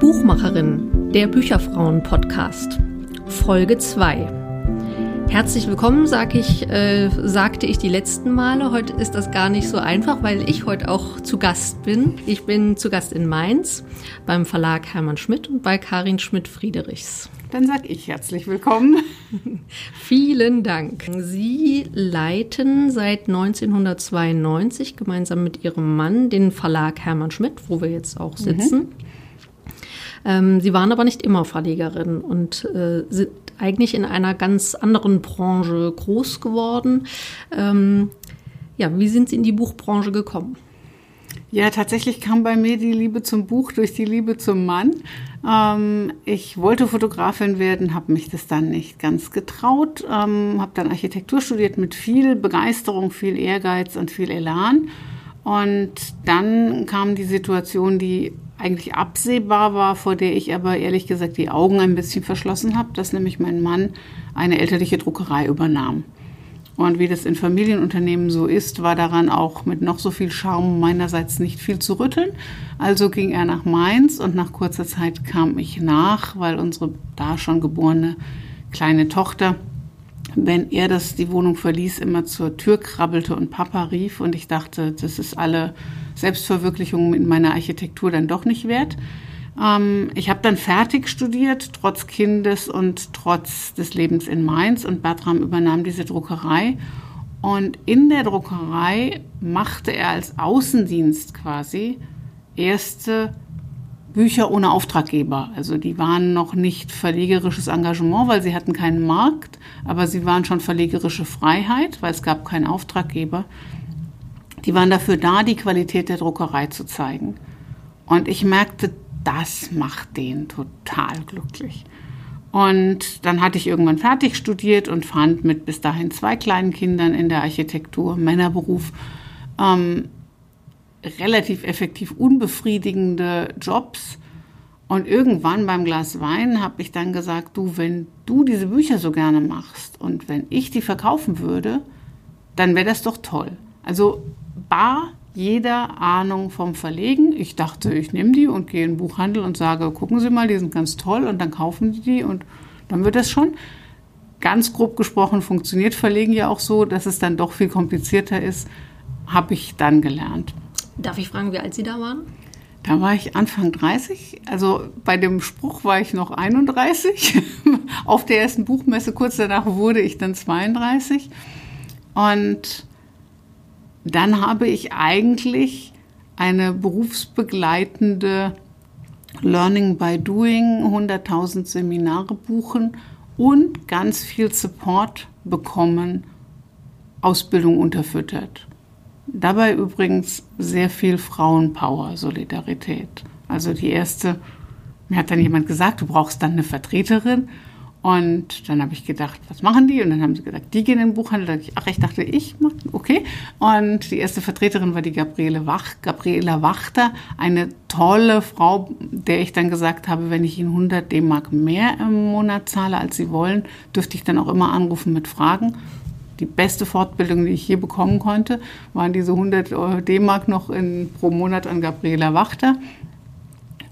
Buchmacherin, der Bücherfrauen-Podcast, Folge 2. Herzlich willkommen, sag ich, äh, sagte ich die letzten Male. Heute ist das gar nicht so einfach, weil ich heute auch zu Gast bin. Ich bin zu Gast in Mainz beim Verlag Hermann Schmidt und bei Karin Schmidt-Friedrichs. Dann sag ich herzlich willkommen. Vielen Dank. Sie leiten seit 1992 gemeinsam mit Ihrem Mann den Verlag Hermann Schmidt, wo wir jetzt auch sitzen. Mhm. Ähm, sie waren aber nicht immer Verlegerin und äh, sind eigentlich in einer ganz anderen Branche groß geworden. Ähm, ja, wie sind Sie in die Buchbranche gekommen? Ja, tatsächlich kam bei mir die Liebe zum Buch durch die Liebe zum Mann. Ähm, ich wollte Fotografin werden, habe mich das dann nicht ganz getraut, ähm, habe dann Architektur studiert mit viel Begeisterung, viel Ehrgeiz und viel Elan. Und dann kam die Situation, die eigentlich absehbar war, vor der ich aber ehrlich gesagt die Augen ein bisschen verschlossen habe, dass nämlich mein Mann eine elterliche Druckerei übernahm. Und wie das in Familienunternehmen so ist, war daran auch mit noch so viel Charme meinerseits nicht viel zu rütteln. Also ging er nach Mainz und nach kurzer Zeit kam ich nach, weil unsere da schon geborene kleine Tochter, wenn er das die Wohnung verließ, immer zur Tür krabbelte und Papa rief. Und ich dachte, das ist alle Selbstverwirklichung in meiner Architektur dann doch nicht wert. Ähm, ich habe dann fertig studiert, trotz Kindes und trotz des Lebens in Mainz. Und Bertram übernahm diese Druckerei. Und in der Druckerei machte er als Außendienst quasi erste Bücher ohne Auftraggeber. Also die waren noch nicht verlegerisches Engagement, weil sie hatten keinen Markt, aber sie waren schon verlegerische Freiheit, weil es gab keinen Auftraggeber. Die waren dafür da, die Qualität der Druckerei zu zeigen. Und ich merkte, das macht den total glücklich. Und dann hatte ich irgendwann fertig studiert und fand mit bis dahin zwei kleinen Kindern in der Architektur, Männerberuf, ähm, relativ effektiv unbefriedigende Jobs. Und irgendwann beim Glas Wein habe ich dann gesagt, du, wenn du diese Bücher so gerne machst und wenn ich die verkaufen würde, dann wäre das doch toll. Also bar jeder Ahnung vom Verlegen. Ich dachte, ich nehme die und gehe in den Buchhandel und sage, gucken Sie mal, die sind ganz toll und dann kaufen die die und dann wird das schon. Ganz grob gesprochen funktioniert Verlegen ja auch so, dass es dann doch viel komplizierter ist, habe ich dann gelernt. Darf ich fragen, wie alt Sie da waren? Da war ich Anfang 30. Also bei dem Spruch war ich noch 31. Auf der ersten Buchmesse kurz danach wurde ich dann 32. Und dann habe ich eigentlich eine berufsbegleitende Learning by Doing, 100.000 Seminare buchen und ganz viel Support bekommen, Ausbildung unterfüttert. Dabei übrigens sehr viel Frauenpower, Solidarität. Also die erste, mir hat dann jemand gesagt, du brauchst dann eine Vertreterin. Und dann habe ich gedacht, was machen die? Und dann haben sie gesagt, die gehen in den Buchhandel. ach, ich dachte, ich mache, okay. Und die erste Vertreterin war die Gabriele Wach, Gabriela Wachter, eine tolle Frau, der ich dann gesagt habe, wenn ich Ihnen 100 D-Mark mehr im Monat zahle, als Sie wollen, dürfte ich dann auch immer anrufen mit Fragen. Die beste Fortbildung, die ich je bekommen konnte, waren diese 100 D-Mark noch in, pro Monat an Gabriela Wachter.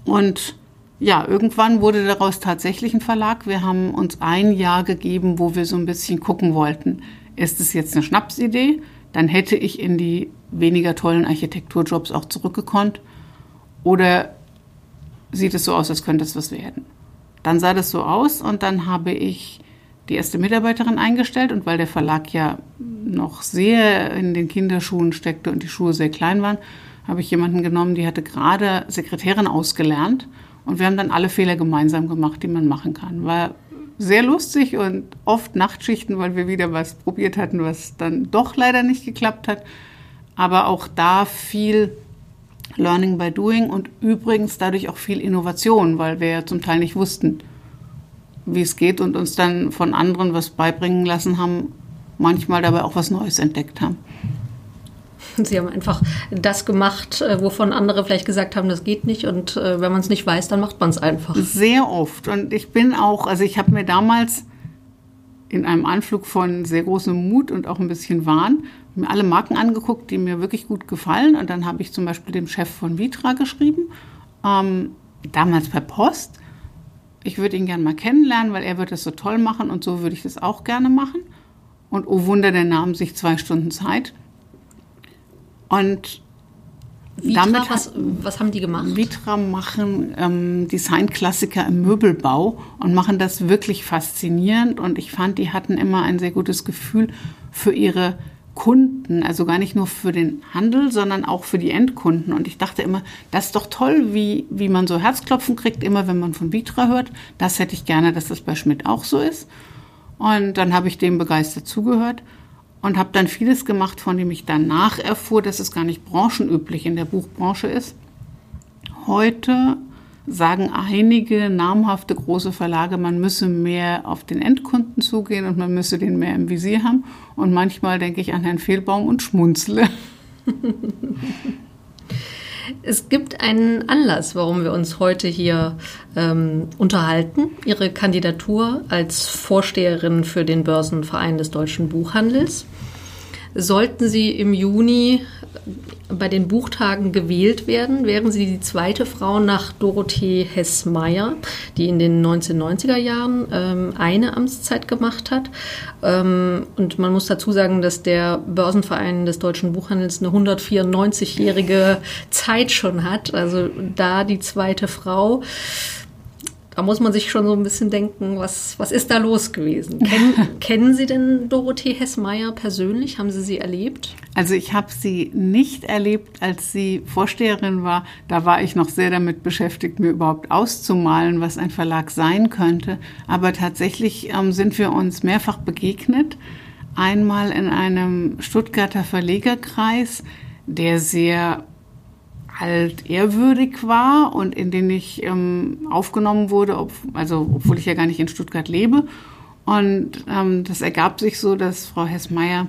Und ja, irgendwann wurde daraus tatsächlich ein Verlag. Wir haben uns ein Jahr gegeben, wo wir so ein bisschen gucken wollten. Ist es jetzt eine Schnapsidee? Dann hätte ich in die weniger tollen Architekturjobs auch zurückgekonnt. Oder sieht es so aus, als könnte es was werden? Dann sah das so aus und dann habe ich die erste Mitarbeiterin eingestellt und weil der Verlag ja noch sehr in den Kinderschuhen steckte und die Schuhe sehr klein waren, habe ich jemanden genommen, die hatte gerade Sekretärin ausgelernt und wir haben dann alle Fehler gemeinsam gemacht, die man machen kann. War sehr lustig und oft Nachtschichten, weil wir wieder was probiert hatten, was dann doch leider nicht geklappt hat. Aber auch da viel Learning by Doing und übrigens dadurch auch viel Innovation, weil wir ja zum Teil nicht wussten, wie es geht und uns dann von anderen was beibringen lassen haben, manchmal dabei auch was Neues entdeckt haben. Sie haben einfach das gemacht, äh, wovon andere vielleicht gesagt haben, das geht nicht. Und äh, wenn man es nicht weiß, dann macht man es einfach. Sehr oft. Und ich bin auch, also ich habe mir damals in einem Anflug von sehr großem Mut und auch ein bisschen Wahn mir alle Marken angeguckt, die mir wirklich gut gefallen. Und dann habe ich zum Beispiel dem Chef von Vitra geschrieben, ähm, damals per Post. Ich würde ihn gerne mal kennenlernen, weil er wird das so toll machen und so würde ich das auch gerne machen. Und oh Wunder, der nahm sich zwei Stunden Zeit. Und Vitra, damit was, was haben die gemacht? Vitra machen ähm, Designklassiker im Möbelbau und machen das wirklich faszinierend. Und ich fand, die hatten immer ein sehr gutes Gefühl für ihre Kunden, also gar nicht nur für den Handel, sondern auch für die Endkunden. Und ich dachte immer, das ist doch toll, wie, wie man so Herzklopfen kriegt, immer wenn man von Vitra hört. Das hätte ich gerne, dass das bei Schmidt auch so ist. Und dann habe ich dem begeistert zugehört und habe dann vieles gemacht, von dem ich danach erfuhr, dass es gar nicht branchenüblich in der Buchbranche ist. Heute sagen einige namhafte große Verlage, man müsse mehr auf den Endkunden zugehen und man müsse den mehr im Visier haben. Und manchmal denke ich an Herrn Fehlbaum und schmunzle. Es gibt einen Anlass, warum wir uns heute hier ähm, unterhalten. Ihre Kandidatur als Vorsteherin für den Börsenverein des deutschen Buchhandels. Sollten Sie im Juni bei den Buchtagen gewählt werden, wären Sie die zweite Frau nach Dorothee Hess-Meyer, die in den 1990er Jahren ähm, eine Amtszeit gemacht hat. Ähm, und man muss dazu sagen, dass der Börsenverein des deutschen Buchhandels eine 194-jährige Zeit schon hat. Also da die zweite Frau da muss man sich schon so ein bisschen denken, was, was ist da los gewesen? Kennen, kennen Sie denn Dorothee Hessmeier persönlich? Haben Sie sie erlebt? Also ich habe sie nicht erlebt, als sie Vorsteherin war. Da war ich noch sehr damit beschäftigt, mir überhaupt auszumalen, was ein Verlag sein könnte. Aber tatsächlich ähm, sind wir uns mehrfach begegnet. Einmal in einem Stuttgarter Verlegerkreis, der sehr halt ehrwürdig war und in den ich ähm, aufgenommen wurde, ob, also obwohl ich ja gar nicht in Stuttgart lebe. Und ähm, das ergab sich so, dass Frau Hessmeier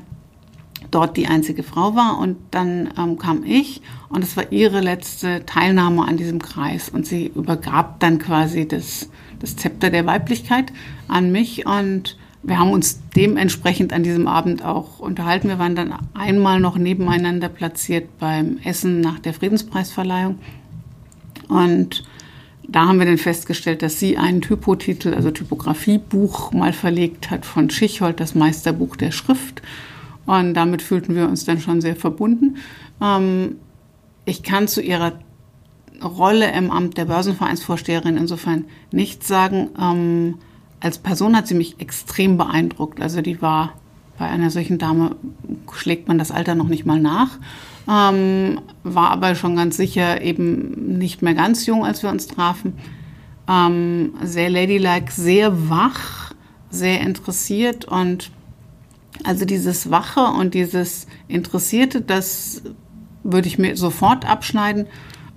dort die einzige Frau war und dann ähm, kam ich und es war ihre letzte Teilnahme an diesem Kreis und sie übergab dann quasi das, das Zepter der Weiblichkeit an mich und wir haben uns dementsprechend an diesem Abend auch unterhalten. Wir waren dann einmal noch nebeneinander platziert beim Essen nach der Friedenspreisverleihung. Und da haben wir dann festgestellt, dass sie einen Typotitel, also Typografiebuch, mal verlegt hat von Schichhold, das Meisterbuch der Schrift. Und damit fühlten wir uns dann schon sehr verbunden. Ähm, ich kann zu ihrer Rolle im Amt der Börsenvereinsvorsteherin insofern nichts sagen. Als Person hat sie mich extrem beeindruckt. Also die war bei einer solchen Dame schlägt man das Alter noch nicht mal nach. Ähm, war aber schon ganz sicher eben nicht mehr ganz jung, als wir uns trafen. Ähm, sehr ladylike, sehr wach, sehr interessiert und also dieses Wache und dieses Interessierte, das würde ich mir sofort abschneiden.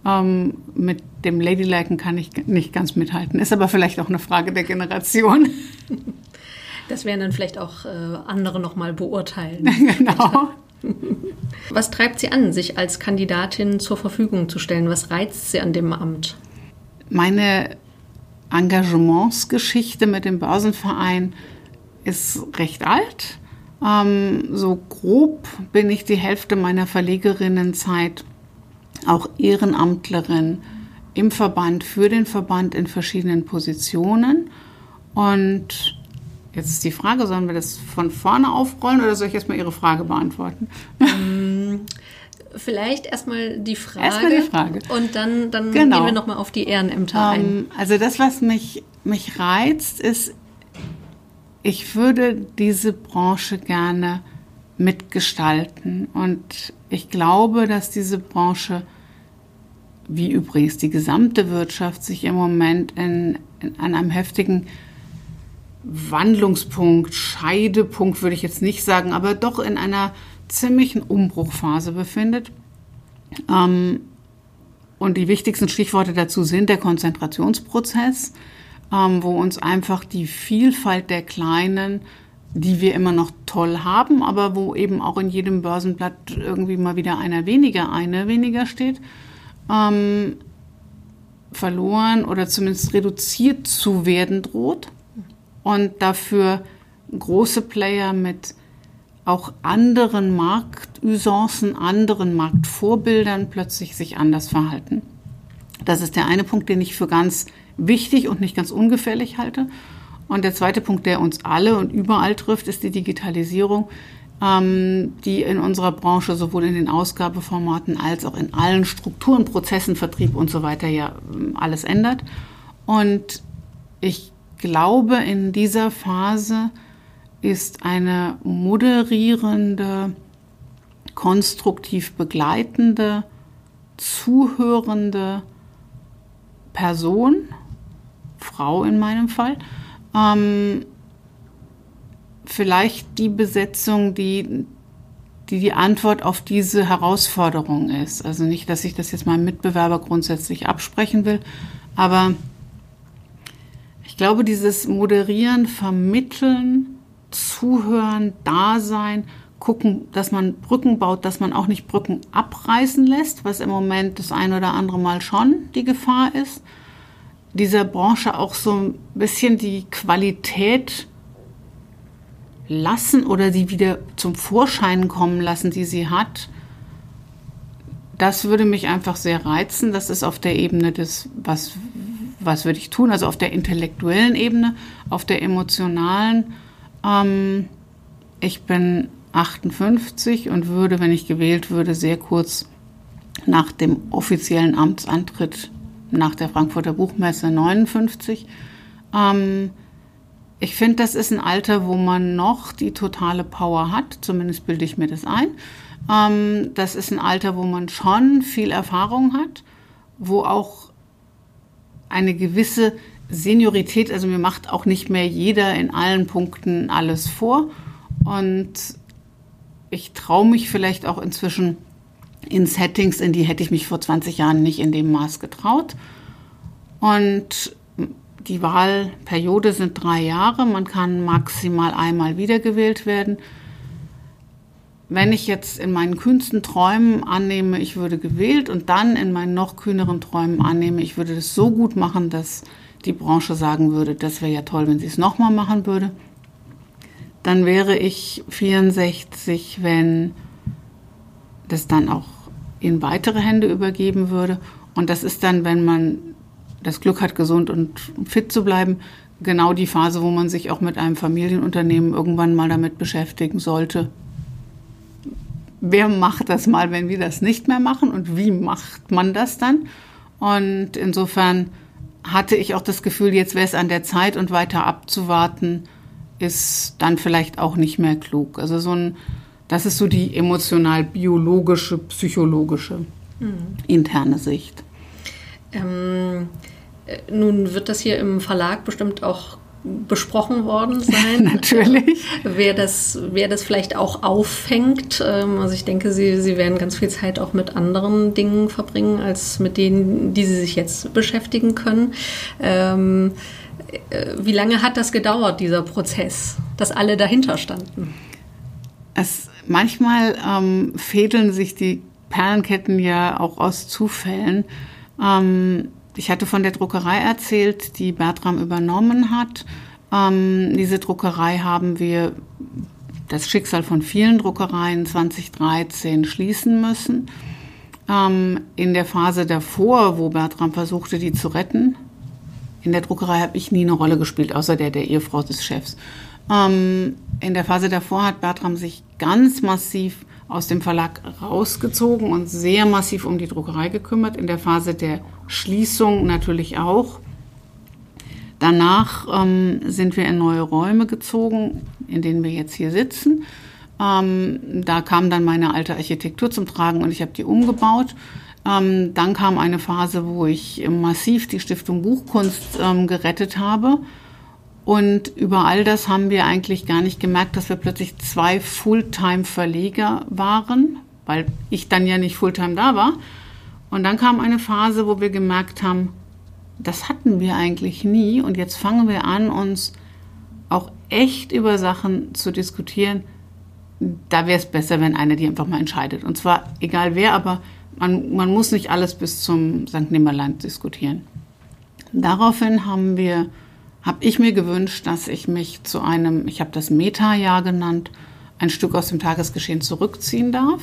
Ähm, mit dem Ladyliken kann ich nicht ganz mithalten. Ist aber vielleicht auch eine Frage der Generation. Das werden dann vielleicht auch äh, andere nochmal beurteilen. genau. Was treibt Sie an, sich als Kandidatin zur Verfügung zu stellen? Was reizt Sie an dem Amt? Meine Engagementsgeschichte mit dem Börsenverein ist recht alt. Ähm, so grob bin ich die Hälfte meiner Verlegerinnenzeit auch Ehrenamtlerin im Verband, für den Verband in verschiedenen Positionen. Und jetzt ist die Frage, sollen wir das von vorne aufrollen oder soll ich erstmal Ihre Frage beantworten? Ähm, vielleicht erstmal die Frage. Erstmal die Frage. Und dann, dann genau. gehen wir nochmal auf die Ehrenämter ähm, ein. Also das, was mich, mich reizt, ist, ich würde diese Branche gerne mitgestalten. Und ich glaube, dass diese Branche wie übrigens die gesamte Wirtschaft sich im Moment in, in, an einem heftigen Wandlungspunkt, Scheidepunkt würde ich jetzt nicht sagen, aber doch in einer ziemlichen Umbruchphase befindet. Ähm, und die wichtigsten Stichworte dazu sind der Konzentrationsprozess, ähm, wo uns einfach die Vielfalt der kleinen die wir immer noch toll haben, aber wo eben auch in jedem Börsenblatt irgendwie mal wieder einer weniger, eine weniger steht, ähm, verloren oder zumindest reduziert zu werden droht und dafür große Player mit auch anderen Marktusancen, anderen Marktvorbildern plötzlich sich anders verhalten. Das ist der eine Punkt, den ich für ganz wichtig und nicht ganz ungefährlich halte. Und der zweite Punkt, der uns alle und überall trifft, ist die Digitalisierung, ähm, die in unserer Branche sowohl in den Ausgabeformaten als auch in allen Strukturen, Prozessen, Vertrieb und so weiter ja ähm, alles ändert. Und ich glaube, in dieser Phase ist eine moderierende, konstruktiv begleitende, zuhörende Person, Frau in meinem Fall, ähm, vielleicht die Besetzung, die, die die Antwort auf diese Herausforderung ist. Also nicht, dass ich das jetzt meinem Mitbewerber grundsätzlich absprechen will, aber ich glaube, dieses Moderieren, Vermitteln, Zuhören, Dasein, gucken, dass man Brücken baut, dass man auch nicht Brücken abreißen lässt, was im Moment das ein oder andere Mal schon die Gefahr ist. Dieser Branche auch so ein bisschen die Qualität lassen oder sie wieder zum Vorschein kommen lassen, die sie hat. Das würde mich einfach sehr reizen. Das ist auf der Ebene des, was, was würde ich tun? Also auf der intellektuellen Ebene, auf der emotionalen. Ähm, ich bin 58 und würde, wenn ich gewählt würde, sehr kurz nach dem offiziellen Amtsantritt nach der Frankfurter Buchmesse 59. Ähm, ich finde, das ist ein Alter, wo man noch die totale Power hat, zumindest bilde ich mir das ein. Ähm, das ist ein Alter, wo man schon viel Erfahrung hat, wo auch eine gewisse Seniorität, also mir macht auch nicht mehr jeder in allen Punkten alles vor. Und ich traue mich vielleicht auch inzwischen in Settings, in die hätte ich mich vor 20 Jahren nicht in dem Maß getraut. Und die Wahlperiode sind drei Jahre. Man kann maximal einmal wiedergewählt werden. Wenn ich jetzt in meinen kühnsten Träumen annehme, ich würde gewählt und dann in meinen noch kühneren Träumen annehme, ich würde das so gut machen, dass die Branche sagen würde, das wäre ja toll, wenn sie es nochmal machen würde, dann wäre ich 64, wenn das dann auch in weitere Hände übergeben würde. Und das ist dann, wenn man das Glück hat, gesund und fit zu bleiben, genau die Phase, wo man sich auch mit einem Familienunternehmen irgendwann mal damit beschäftigen sollte. Wer macht das mal, wenn wir das nicht mehr machen und wie macht man das dann? Und insofern hatte ich auch das Gefühl, jetzt wäre es an der Zeit und weiter abzuwarten, ist dann vielleicht auch nicht mehr klug. Also so ein, das ist so die emotional-biologische, psychologische mhm. interne Sicht. Ähm, äh, nun wird das hier im Verlag bestimmt auch besprochen worden sein. Natürlich. Wer das, wer das vielleicht auch auffängt. Ähm, also ich denke, Sie, Sie werden ganz viel Zeit auch mit anderen Dingen verbringen, als mit denen, die Sie sich jetzt beschäftigen können. Ähm, äh, wie lange hat das gedauert, dieser Prozess, dass alle dahinter standen? Es, manchmal ähm, fädeln sich die Perlenketten ja auch aus Zufällen. Ähm, ich hatte von der Druckerei erzählt, die Bertram übernommen hat. Ähm, diese Druckerei haben wir das Schicksal von vielen Druckereien 2013 schließen müssen. Ähm, in der Phase davor, wo Bertram versuchte, die zu retten, in der Druckerei habe ich nie eine Rolle gespielt, außer der der Ehefrau des Chefs. Ähm, in der Phase davor hat Bertram sich ganz massiv aus dem Verlag rausgezogen und sehr massiv um die Druckerei gekümmert. In der Phase der Schließung natürlich auch. Danach ähm, sind wir in neue Räume gezogen, in denen wir jetzt hier sitzen. Ähm, da kam dann meine alte Architektur zum Tragen und ich habe die umgebaut. Ähm, dann kam eine Phase, wo ich massiv die Stiftung Buchkunst ähm, gerettet habe und über all das haben wir eigentlich gar nicht gemerkt, dass wir plötzlich zwei Fulltime-Verleger waren, weil ich dann ja nicht Fulltime da war. Und dann kam eine Phase, wo wir gemerkt haben, das hatten wir eigentlich nie. Und jetzt fangen wir an, uns auch echt über Sachen zu diskutieren, da wäre es besser, wenn einer die einfach mal entscheidet. Und zwar egal wer, aber man, man muss nicht alles bis zum St. Nimmerland diskutieren. Daraufhin haben wir, habe ich mir gewünscht, dass ich mich zu einem, ich habe das Meta-Jahr genannt, ein Stück aus dem Tagesgeschehen zurückziehen darf.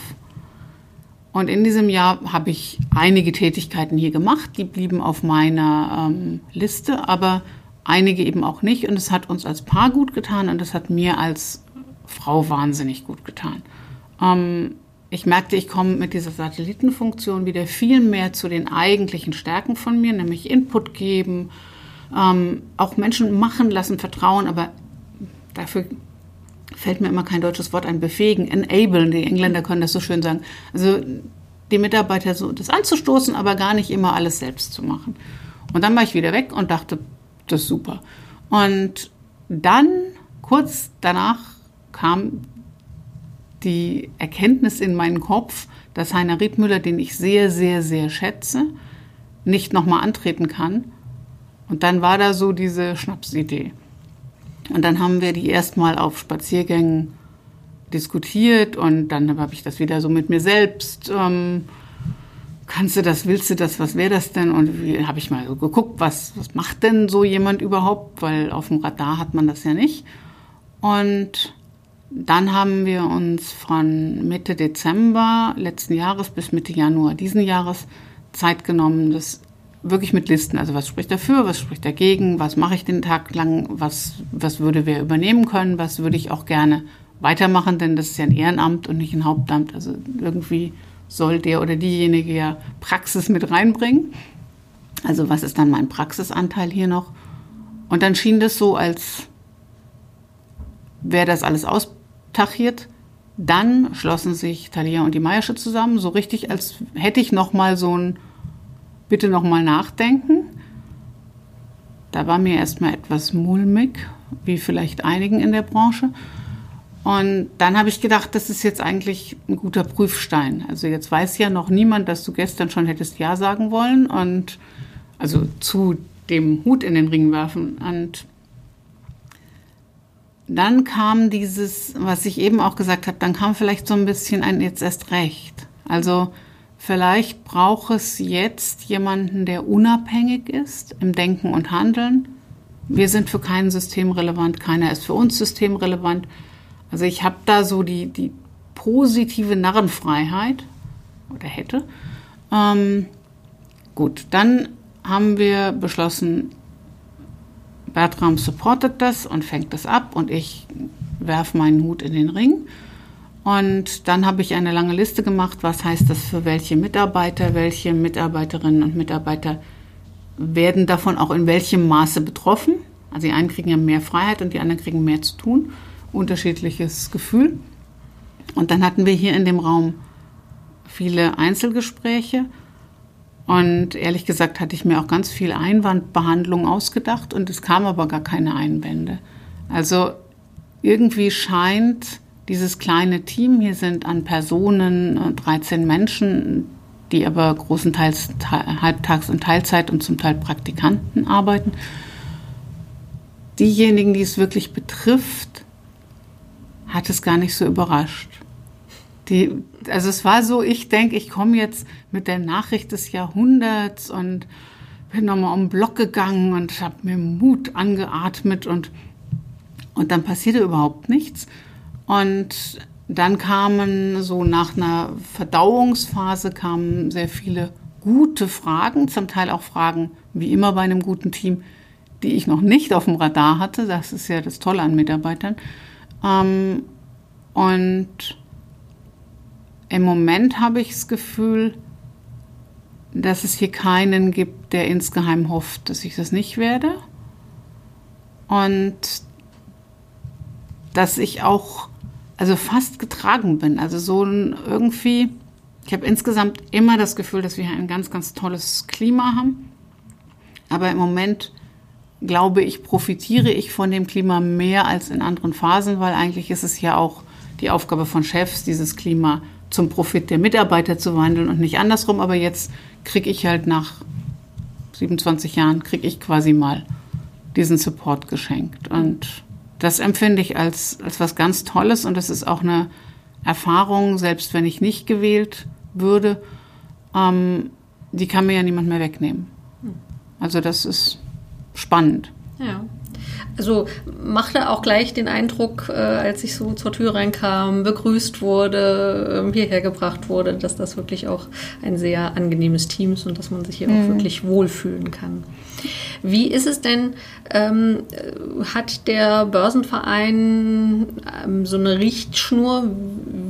Und in diesem Jahr habe ich einige Tätigkeiten hier gemacht, die blieben auf meiner ähm, Liste, aber einige eben auch nicht. Und es hat uns als Paar gut getan und es hat mir als Frau wahnsinnig gut getan. Ähm, ich merkte, ich komme mit dieser Satellitenfunktion wieder viel mehr zu den eigentlichen Stärken von mir, nämlich Input geben, ähm, auch Menschen machen lassen, vertrauen, aber dafür fällt mir immer kein deutsches Wort ein, befähigen, enablen, die Engländer können das so schön sagen. Also die Mitarbeiter so das anzustoßen, aber gar nicht immer alles selbst zu machen. Und dann war ich wieder weg und dachte, das ist super. Und dann, kurz danach, kam die Erkenntnis in meinen Kopf, dass Heiner Riedmüller, den ich sehr, sehr, sehr schätze, nicht nochmal antreten kann. Und dann war da so diese Schnapsidee. Und dann haben wir die erstmal auf Spaziergängen diskutiert und dann habe ich das wieder so mit mir selbst. Ähm, kannst du das, willst du das, was wäre das denn? Und habe ich mal so geguckt, was, was macht denn so jemand überhaupt? Weil auf dem Radar hat man das ja nicht. Und dann haben wir uns von Mitte Dezember letzten Jahres bis Mitte Januar diesen Jahres Zeit genommen, das wirklich mit Listen, also was spricht dafür, was spricht dagegen, was mache ich den Tag lang, was, was würde wer übernehmen können, was würde ich auch gerne weitermachen, denn das ist ja ein Ehrenamt und nicht ein Hauptamt. Also irgendwie soll der oder diejenige ja Praxis mit reinbringen. Also was ist dann mein Praxisanteil hier noch? Und dann schien das so, als wäre das alles aus tachiert. Dann schlossen sich Thalia und die Meiersche zusammen, so richtig, als hätte ich noch mal so ein Bitte noch mal nachdenken. Da war mir erstmal etwas mulmig, wie vielleicht einigen in der Branche. Und dann habe ich gedacht, das ist jetzt eigentlich ein guter Prüfstein. Also jetzt weiß ja noch niemand, dass du gestern schon hättest Ja sagen wollen und also zu dem Hut in den Ring werfen. Und dann kam dieses, was ich eben auch gesagt habe, dann kam vielleicht so ein bisschen ein jetzt erst recht. Also vielleicht braucht es jetzt jemanden, der unabhängig ist im Denken und Handeln. Wir sind für kein System relevant, keiner ist für uns systemrelevant. Also ich habe da so die, die positive Narrenfreiheit oder hätte. Ähm, gut, dann haben wir beschlossen, Bertram supportet das und fängt das ab und ich werfe meinen Hut in den Ring. Und dann habe ich eine lange Liste gemacht, was heißt das für welche Mitarbeiter, welche Mitarbeiterinnen und Mitarbeiter werden davon auch in welchem Maße betroffen. Also die einen kriegen ja mehr Freiheit und die anderen kriegen mehr zu tun. Unterschiedliches Gefühl. Und dann hatten wir hier in dem Raum viele Einzelgespräche und ehrlich gesagt hatte ich mir auch ganz viel Einwandbehandlung ausgedacht und es kam aber gar keine Einwände. Also irgendwie scheint dieses kleine Team, hier sind an Personen 13 Menschen, die aber großenteils halbtags und Teilzeit und zum Teil Praktikanten arbeiten. Diejenigen, die es wirklich betrifft, hat es gar nicht so überrascht. Die, also es war so, ich denke, ich komme jetzt mit der Nachricht des Jahrhunderts und bin nochmal um den Block gegangen und habe mir Mut angeatmet und, und dann passierte überhaupt nichts. Und dann kamen so nach einer Verdauungsphase kamen sehr viele gute Fragen, zum Teil auch Fragen, wie immer bei einem guten Team, die ich noch nicht auf dem Radar hatte. Das ist ja das Tolle an Mitarbeitern. Ähm, und im Moment habe ich das Gefühl, dass es hier keinen gibt, der insgeheim hofft, dass ich das nicht werde. Und dass ich auch, also fast getragen bin. Also so ein irgendwie, ich habe insgesamt immer das Gefühl, dass wir ein ganz, ganz tolles Klima haben. Aber im Moment glaube ich, profitiere ich von dem Klima mehr als in anderen Phasen, weil eigentlich ist es ja auch die Aufgabe von Chefs, dieses Klima zum Profit der Mitarbeiter zu wandeln und nicht andersrum. Aber jetzt kriege ich halt nach 27 Jahren, kriege ich quasi mal diesen Support geschenkt. Und das empfinde ich als, als was ganz Tolles und das ist auch eine Erfahrung, selbst wenn ich nicht gewählt würde, ähm, die kann mir ja niemand mehr wegnehmen. Also das ist spannend. Ja. Also machte auch gleich den Eindruck, äh, als ich so zur Tür reinkam, begrüßt wurde, äh, hierher gebracht wurde, dass das wirklich auch ein sehr angenehmes Team ist und dass man sich hier mhm. auch wirklich wohlfühlen kann. Wie ist es denn, ähm, hat der Börsenverein ähm, so eine Richtschnur,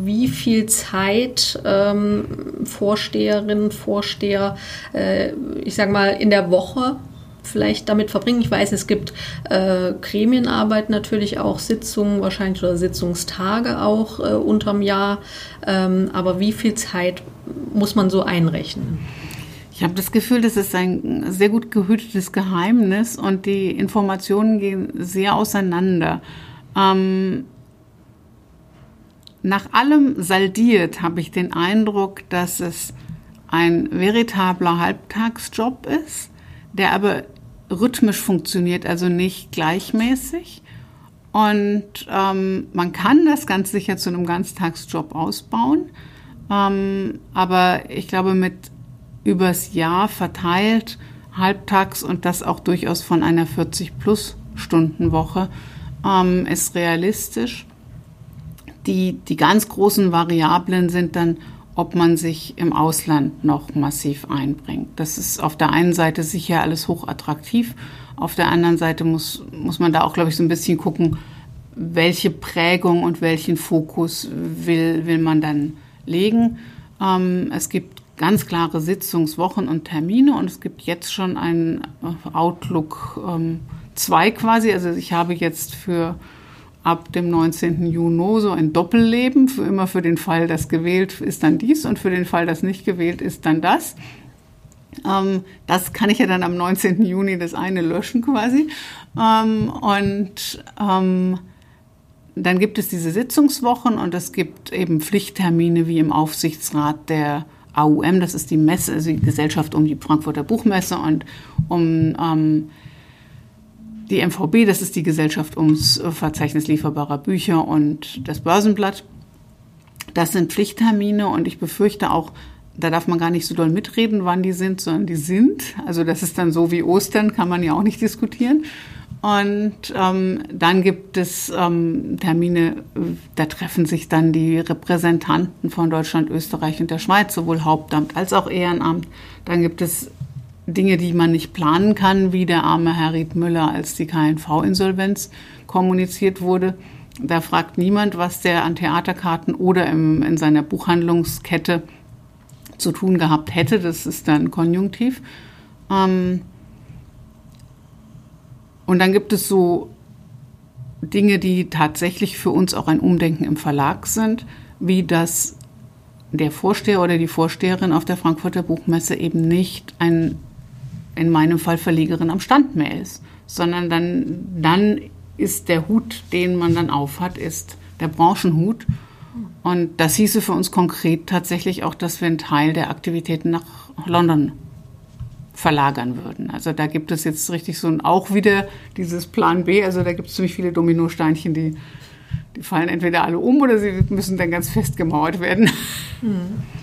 wie viel Zeit ähm, Vorsteherinnen, Vorsteher, äh, ich sag mal, in der Woche vielleicht damit verbringen. Ich weiß, es gibt äh, Gremienarbeit natürlich auch, Sitzungen wahrscheinlich oder Sitzungstage auch äh, unterm Jahr. Ähm, aber wie viel Zeit muss man so einrechnen? Ich habe das Gefühl, das ist ein sehr gut gehütetes Geheimnis und die Informationen gehen sehr auseinander. Ähm, nach allem saldiert habe ich den Eindruck, dass es ein veritabler Halbtagsjob ist, der aber rhythmisch funktioniert, also nicht gleichmäßig. Und ähm, man kann das ganz sicher zu einem Ganztagsjob ausbauen. Ähm, aber ich glaube, mit übers Jahr verteilt, halbtags und das auch durchaus von einer 40-plus-Stunden-Woche, ähm, ist realistisch. Die, die ganz großen Variablen sind dann ob man sich im Ausland noch massiv einbringt. Das ist auf der einen Seite sicher alles hochattraktiv, auf der anderen Seite muss, muss man da auch, glaube ich, so ein bisschen gucken, welche Prägung und welchen Fokus will, will man dann legen. Ähm, es gibt ganz klare Sitzungswochen und Termine und es gibt jetzt schon einen Outlook 2 ähm, quasi. Also ich habe jetzt für ab dem 19. Juni so ein Doppelleben. Für immer für den Fall, dass gewählt ist dann dies und für den Fall, dass nicht gewählt ist dann das. Ähm, das kann ich ja dann am 19. Juni das eine löschen quasi. Ähm, und ähm, dann gibt es diese Sitzungswochen und es gibt eben Pflichttermine wie im Aufsichtsrat der AUM, das ist die Messe, also die Gesellschaft um die Frankfurter Buchmesse und um ähm, die MVB, das ist die Gesellschaft ums Verzeichnis lieferbarer Bücher und das Börsenblatt. Das sind Pflichttermine und ich befürchte auch, da darf man gar nicht so doll mitreden, wann die sind, sondern die sind. Also das ist dann so wie Ostern, kann man ja auch nicht diskutieren. Und ähm, dann gibt es ähm, Termine, da treffen sich dann die Repräsentanten von Deutschland, Österreich und der Schweiz, sowohl Hauptamt als auch Ehrenamt. Dann gibt es Dinge, die man nicht planen kann, wie der arme Herr Ried Müller, als die KNV-Insolvenz kommuniziert wurde. Da fragt niemand, was der an Theaterkarten oder im, in seiner Buchhandlungskette zu tun gehabt hätte. Das ist dann konjunktiv. Ähm und dann gibt es so Dinge, die tatsächlich für uns auch ein Umdenken im Verlag sind, wie dass der Vorsteher oder die Vorsteherin auf der Frankfurter Buchmesse eben nicht ein in meinem Fall Verlegerin am Stand mehr ist, sondern dann, dann ist der Hut, den man dann aufhat, ist der Branchenhut. Und das hieße für uns konkret tatsächlich auch, dass wir einen Teil der Aktivitäten nach London verlagern würden. Also da gibt es jetzt richtig so ein, auch wieder dieses Plan B. Also da gibt es ziemlich viele Dominosteinchen, die, die fallen entweder alle um oder sie müssen dann ganz fest gemauert werden. Mhm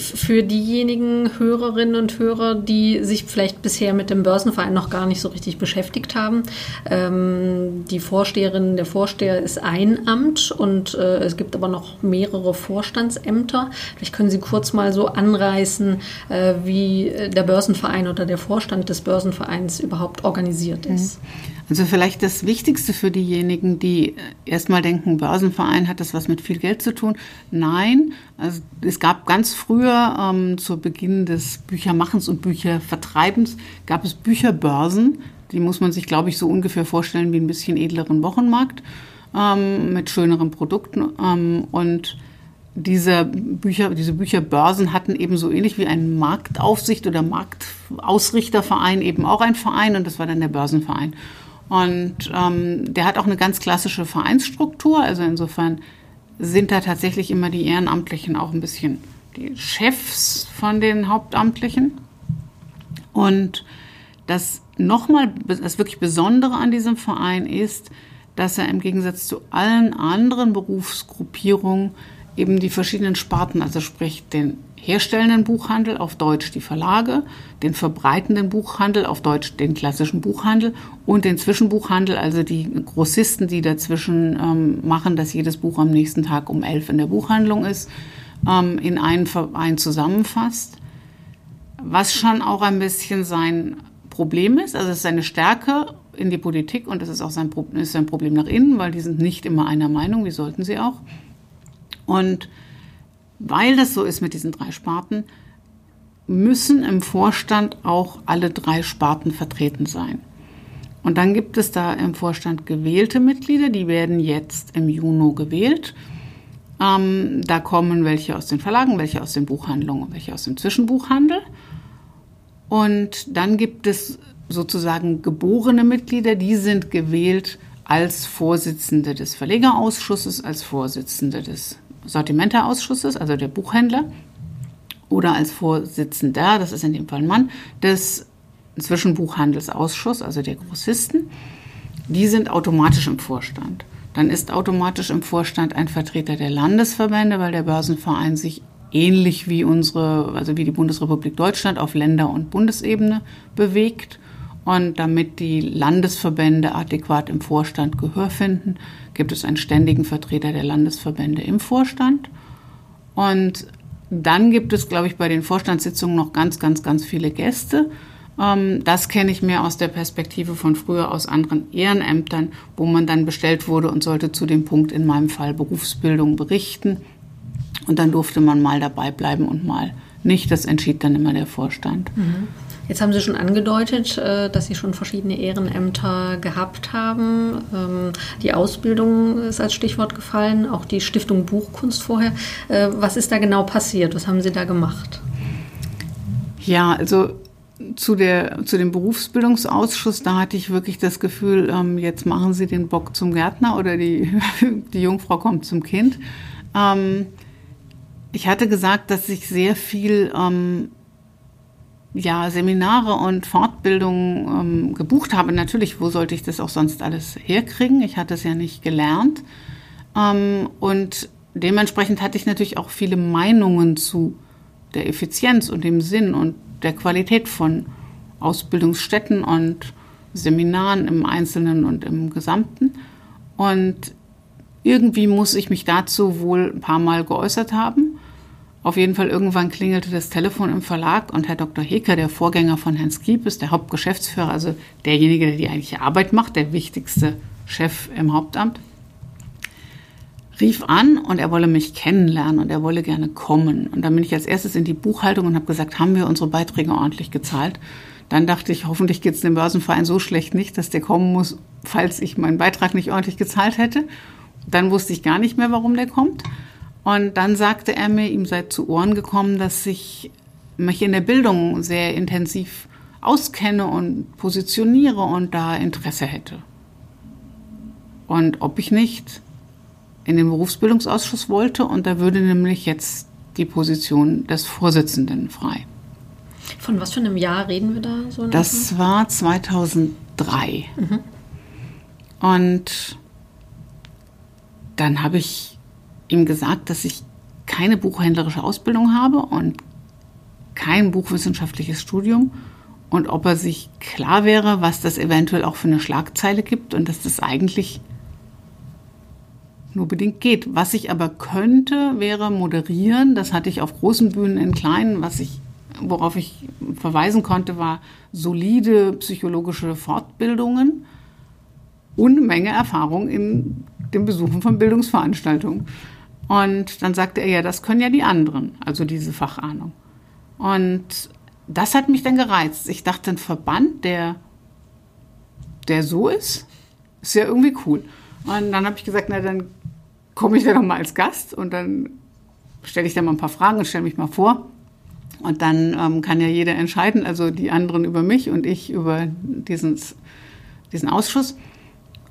für diejenigen Hörerinnen und Hörer, die sich vielleicht bisher mit dem Börsenverein noch gar nicht so richtig beschäftigt haben. Ähm, die Vorsteherin, der Vorsteher ist ein Amt und äh, es gibt aber noch mehrere Vorstandsämter. Vielleicht können Sie kurz mal so anreißen, äh, wie der Börsenverein oder der Vorstand des Börsenvereins überhaupt organisiert ist. Mhm. Also vielleicht das Wichtigste für diejenigen, die erstmal denken, Börsenverein hat das was mit viel Geld zu tun. Nein, also es gab ganz früher ähm, zu Beginn des Büchermachens und Büchervertreibens gab es Bücherbörsen. Die muss man sich, glaube ich, so ungefähr vorstellen wie ein bisschen edleren Wochenmarkt ähm, mit schöneren Produkten ähm, und diese Bücher, diese Bücherbörsen hatten eben so ähnlich wie ein Marktaufsicht oder Marktausrichterverein eben auch ein Verein und das war dann der Börsenverein. Und ähm, der hat auch eine ganz klassische Vereinsstruktur. Also insofern sind da tatsächlich immer die Ehrenamtlichen auch ein bisschen die Chefs von den Hauptamtlichen. Und das nochmal, das wirklich Besondere an diesem Verein ist, dass er im Gegensatz zu allen anderen Berufsgruppierungen eben die verschiedenen Sparten, also sprich den herstellenden Buchhandel, auf Deutsch die Verlage, den verbreitenden Buchhandel, auf Deutsch den klassischen Buchhandel und den Zwischenbuchhandel, also die Grossisten, die dazwischen ähm, machen, dass jedes Buch am nächsten Tag um elf in der Buchhandlung ist, ähm, in einen Verein zusammenfasst. Was schon auch ein bisschen sein Problem ist, also es ist seine Stärke in die Politik und das ist auch sein, ist sein Problem nach innen, weil die sind nicht immer einer Meinung, wie sollten sie auch. Und weil das so ist mit diesen drei Sparten, müssen im Vorstand auch alle drei Sparten vertreten sein. Und dann gibt es da im Vorstand gewählte Mitglieder, die werden jetzt im Juni gewählt. Ähm, da kommen welche aus den Verlagen, welche aus den Buchhandlungen, welche aus dem Zwischenbuchhandel. Und dann gibt es sozusagen geborene Mitglieder, die sind gewählt als Vorsitzende des Verlegerausschusses, als Vorsitzende des Sortimenterausschusses, also der Buchhändler, oder als Vorsitzender, das ist in dem Fall ein Mann, des Zwischenbuchhandelsausschusses, also der Grossisten. Die sind automatisch im Vorstand. Dann ist automatisch im Vorstand ein Vertreter der Landesverbände, weil der Börsenverein sich ähnlich wie unsere, also wie die Bundesrepublik Deutschland auf Länder- und Bundesebene bewegt. Und damit die Landesverbände adäquat im Vorstand Gehör finden, gibt es einen ständigen Vertreter der Landesverbände im Vorstand. Und dann gibt es, glaube ich, bei den Vorstandssitzungen noch ganz, ganz, ganz viele Gäste. Ähm, das kenne ich mehr aus der Perspektive von früher aus anderen Ehrenämtern, wo man dann bestellt wurde und sollte zu dem Punkt in meinem Fall Berufsbildung berichten. Und dann durfte man mal dabei bleiben und mal nicht. Das entschied dann immer der Vorstand. Mhm. Jetzt haben Sie schon angedeutet, äh, dass Sie schon verschiedene Ehrenämter gehabt haben. Ähm, die Ausbildung ist als Stichwort gefallen, auch die Stiftung Buchkunst vorher. Äh, was ist da genau passiert? Was haben Sie da gemacht? Ja, also zu, der, zu dem Berufsbildungsausschuss, da hatte ich wirklich das Gefühl, ähm, jetzt machen Sie den Bock zum Gärtner oder die, die Jungfrau kommt zum Kind. Ähm, ich hatte gesagt, dass ich sehr viel ja, Seminare und Fortbildungen ähm, gebucht habe. Natürlich, wo sollte ich das auch sonst alles herkriegen? Ich hatte es ja nicht gelernt. Ähm, und dementsprechend hatte ich natürlich auch viele Meinungen zu der Effizienz und dem Sinn und der Qualität von Ausbildungsstätten und Seminaren im Einzelnen und im Gesamten. Und irgendwie muss ich mich dazu wohl ein paar Mal geäußert haben. Auf jeden Fall irgendwann klingelte das Telefon im Verlag und Herr Dr. Heker, der Vorgänger von Herrn Skiepes, der Hauptgeschäftsführer, also derjenige, der die eigentliche Arbeit macht, der wichtigste Chef im Hauptamt, rief an und er wolle mich kennenlernen und er wolle gerne kommen. Und dann bin ich als erstes in die Buchhaltung und habe gesagt, haben wir unsere Beiträge ordentlich gezahlt? Dann dachte ich, hoffentlich geht es dem Börsenverein so schlecht nicht, dass der kommen muss, falls ich meinen Beitrag nicht ordentlich gezahlt hätte. Dann wusste ich gar nicht mehr, warum der kommt. Und dann sagte er mir, ihm sei zu Ohren gekommen, dass ich mich in der Bildung sehr intensiv auskenne und positioniere und da Interesse hätte. Und ob ich nicht in den Berufsbildungsausschuss wollte und da würde nämlich jetzt die Position des Vorsitzenden frei. Von was für einem Jahr reden wir da so? Das war 2003. Mhm. Und dann habe ich ihm gesagt, dass ich keine buchhändlerische Ausbildung habe und kein buchwissenschaftliches Studium und ob er sich klar wäre, was das eventuell auch für eine Schlagzeile gibt und dass das eigentlich nur bedingt geht. Was ich aber könnte, wäre moderieren. Das hatte ich auf großen Bühnen in kleinen. Was ich, worauf ich verweisen konnte, war solide psychologische Fortbildungen und eine Menge Erfahrung in dem Besuchen von Bildungsveranstaltungen. Und dann sagte er, ja, das können ja die anderen, also diese Fachahnung. Und das hat mich dann gereizt. Ich dachte, ein Verband, der, der so ist, ist ja irgendwie cool. Und dann habe ich gesagt, na, dann komme ich da doch mal als Gast und dann stelle ich da mal ein paar Fragen und stelle mich mal vor. Und dann ähm, kann ja jeder entscheiden, also die anderen über mich und ich über diesen, diesen Ausschuss.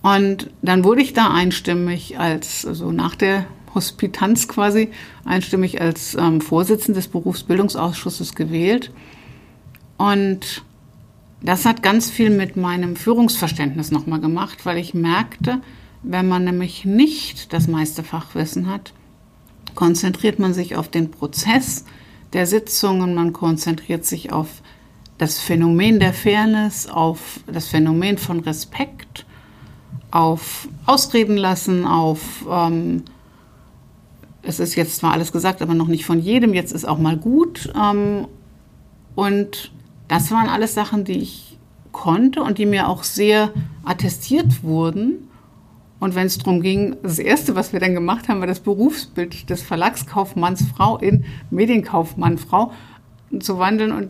Und dann wurde ich da einstimmig als, also nach der Hospitanz quasi einstimmig als ähm, Vorsitzende des Berufsbildungsausschusses gewählt. Und das hat ganz viel mit meinem Führungsverständnis nochmal gemacht, weil ich merkte, Wenn man nämlich nicht das meiste Fachwissen hat, konzentriert man sich auf den Prozess der Sitzungen, man konzentriert sich auf das Phänomen der Fairness, auf das Phänomen von Respekt, auf Ausreden lassen, auf ähm, es ist jetzt zwar alles gesagt, aber noch nicht von jedem, jetzt ist auch mal gut. Ähm, und das waren alles Sachen, die ich konnte und die mir auch sehr attestiert wurden. Und wenn es darum ging, das Erste, was wir dann gemacht haben, war das Berufsbild des Verlagskaufmannsfrau in Medienkaufmannfrau zu wandeln. Und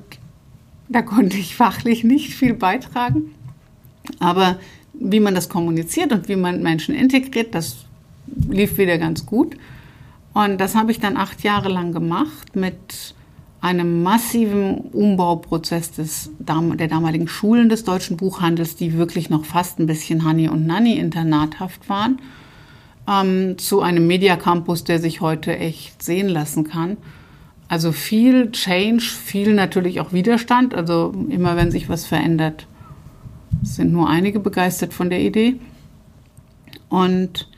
da konnte ich fachlich nicht viel beitragen. Aber wie man das kommuniziert und wie man Menschen integriert, das lief wieder ganz gut. Und das habe ich dann acht Jahre lang gemacht mit einem massiven Umbauprozess des, der damaligen Schulen des deutschen Buchhandels, die wirklich noch fast ein bisschen Honey und Nanny internathaft waren, ähm, zu einem Mediacampus, der sich heute echt sehen lassen kann. Also viel Change, viel natürlich auch Widerstand. Also immer wenn sich was verändert, sind nur einige begeistert von der Idee. Und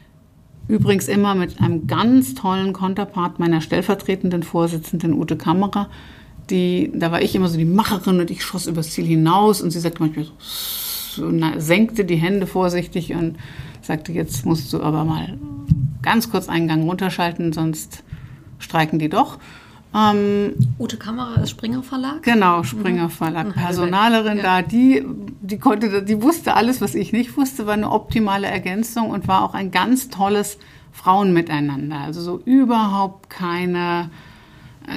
Übrigens immer mit einem ganz tollen Konterpart meiner stellvertretenden Vorsitzenden Ute Kammerer. Die, da war ich immer so die Macherin und ich schoss übers Ziel hinaus und sie sagte manchmal so, senkte die Hände vorsichtig und sagte, jetzt musst du aber mal ganz kurz einen Gang runterschalten, sonst streiken die doch. Ähm, Ute Kamera ist Springer Verlag? Genau, Springer mhm. Verlag. Mhm. Personalerin ja. da, die, die konnte, die wusste alles, was ich nicht wusste, war eine optimale Ergänzung und war auch ein ganz tolles Frauenmiteinander. Also so überhaupt keine,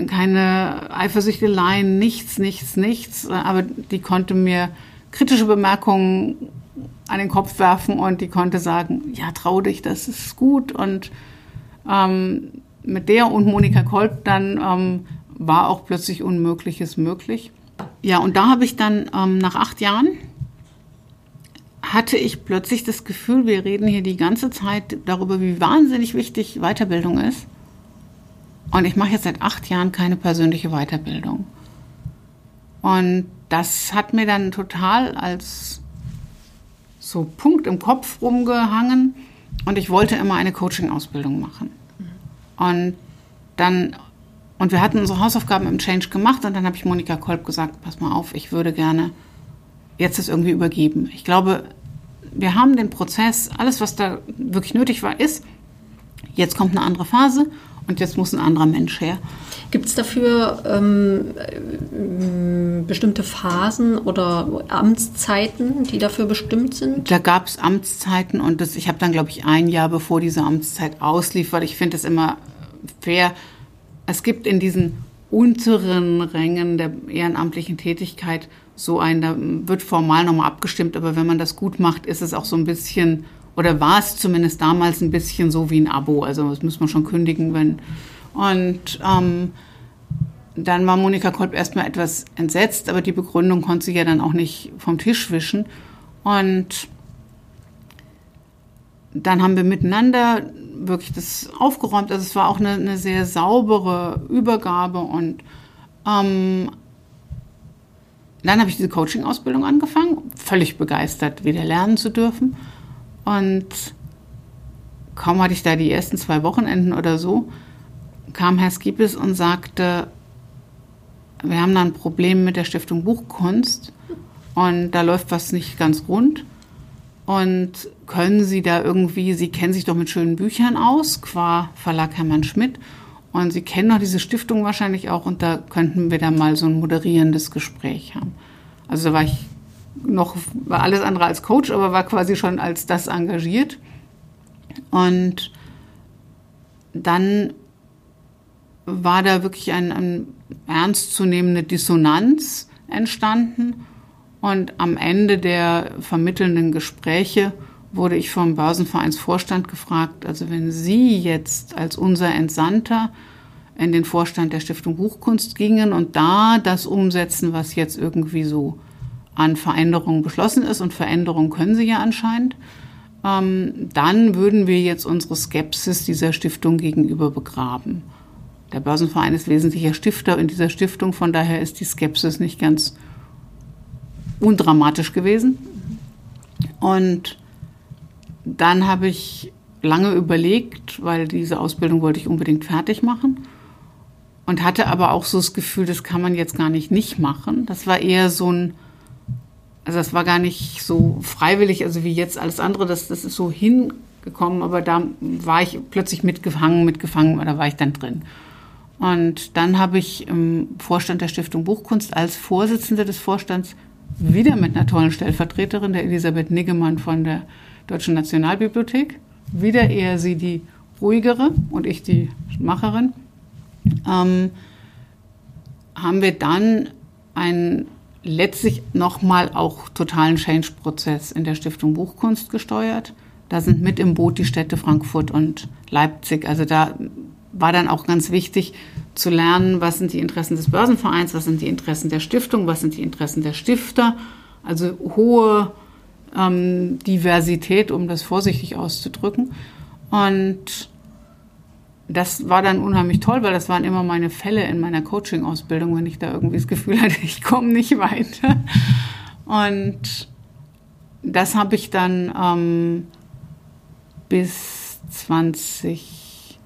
keine Eifersüchteleien, nichts, nichts, nichts. Aber die konnte mir kritische Bemerkungen an den Kopf werfen und die konnte sagen, ja, trau dich, das ist gut und ähm, mit der und Monika Kolb dann ähm, war auch plötzlich Unmögliches möglich. Ja, und da habe ich dann ähm, nach acht Jahren hatte ich plötzlich das Gefühl, wir reden hier die ganze Zeit darüber, wie wahnsinnig wichtig Weiterbildung ist. Und ich mache jetzt seit acht Jahren keine persönliche Weiterbildung. Und das hat mir dann total als so Punkt im Kopf rumgehangen. Und ich wollte immer eine Coaching-Ausbildung machen. Und dann, und wir hatten unsere Hausaufgaben im Change gemacht und dann habe ich Monika Kolb gesagt, pass mal auf, ich würde gerne jetzt das irgendwie übergeben. Ich glaube, wir haben den Prozess, alles, was da wirklich nötig war, ist, jetzt kommt eine andere Phase und jetzt muss ein anderer Mensch her. Gibt es dafür ähm, äh, bestimmte Phasen oder Amtszeiten, die dafür bestimmt sind? Da gab es Amtszeiten und das, ich habe dann, glaube ich, ein Jahr bevor diese Amtszeit auslief, weil ich finde es immer fair. Es gibt in diesen unteren Rängen der ehrenamtlichen Tätigkeit so ein, da wird formal nochmal abgestimmt, aber wenn man das gut macht, ist es auch so ein bisschen, oder war es zumindest damals ein bisschen so wie ein Abo. Also das muss man schon kündigen, wenn. Und ähm, dann war Monika Kolb erstmal etwas entsetzt, aber die Begründung konnte sie ja dann auch nicht vom Tisch wischen. Und dann haben wir miteinander wirklich das aufgeräumt. Also es war auch eine, eine sehr saubere Übergabe und ähm, dann habe ich diese Coaching-Ausbildung angefangen, völlig begeistert, wieder lernen zu dürfen. Und kaum hatte ich da die ersten zwei Wochenenden oder so, kam Herr Skipis und sagte, wir haben da ein Problem mit der Stiftung Buchkunst und da läuft was nicht ganz rund. Und können Sie da irgendwie, Sie kennen sich doch mit schönen Büchern aus, qua Verlag Hermann Schmidt. Und Sie kennen doch diese Stiftung wahrscheinlich auch und da könnten wir da mal so ein moderierendes Gespräch haben. Also da war ich noch, war alles andere als Coach, aber war quasi schon als das engagiert. Und dann war da wirklich eine ein ernstzunehmende Dissonanz entstanden. Und am Ende der vermittelnden Gespräche wurde ich vom Börsenvereinsvorstand gefragt, also wenn Sie jetzt als unser Entsandter in den Vorstand der Stiftung Buchkunst gingen und da das umsetzen, was jetzt irgendwie so an Veränderungen beschlossen ist, und Veränderungen können Sie ja anscheinend, ähm, dann würden wir jetzt unsere Skepsis dieser Stiftung gegenüber begraben. Der Börsenverein ist wesentlicher Stifter in dieser Stiftung, von daher ist die Skepsis nicht ganz undramatisch gewesen. Und dann habe ich lange überlegt, weil diese Ausbildung wollte ich unbedingt fertig machen und hatte aber auch so das Gefühl, das kann man jetzt gar nicht nicht machen. Das war eher so ein, also das war gar nicht so freiwillig, also wie jetzt alles andere, das, das ist so hingekommen, aber da war ich plötzlich mitgefangen, mitgefangen, da war ich dann drin. Und dann habe ich im Vorstand der Stiftung Buchkunst als Vorsitzende des Vorstands wieder mit einer tollen Stellvertreterin, der Elisabeth Niggemann von der Deutschen Nationalbibliothek, wieder eher sie die ruhigere und ich die Macherin, ähm, haben wir dann einen letztlich nochmal auch totalen Change-Prozess in der Stiftung Buchkunst gesteuert. Da sind mit im Boot die Städte Frankfurt und Leipzig. Also da war dann auch ganz wichtig zu lernen, was sind die Interessen des Börsenvereins, was sind die Interessen der Stiftung, was sind die Interessen der Stifter. Also hohe ähm, Diversität, um das vorsichtig auszudrücken. Und das war dann unheimlich toll, weil das waren immer meine Fälle in meiner Coaching-Ausbildung, wenn ich da irgendwie das Gefühl hatte, ich komme nicht weiter. Und das habe ich dann ähm, bis 20,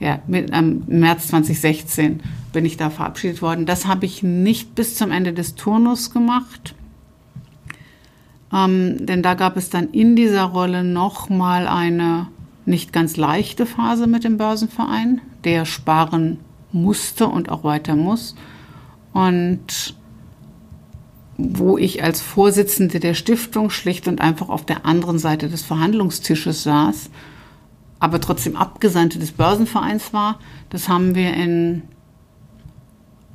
ja, mit, ähm, März 2016 bin ich da verabschiedet worden. Das habe ich nicht bis zum Ende des Turnus gemacht. Ähm, denn da gab es dann in dieser Rolle nochmal eine nicht ganz leichte Phase mit dem Börsenverein, der sparen musste und auch weiter muss. Und wo ich als Vorsitzende der Stiftung schlicht und einfach auf der anderen Seite des Verhandlungstisches saß, aber trotzdem Abgesandte des Börsenvereins war. Das haben wir in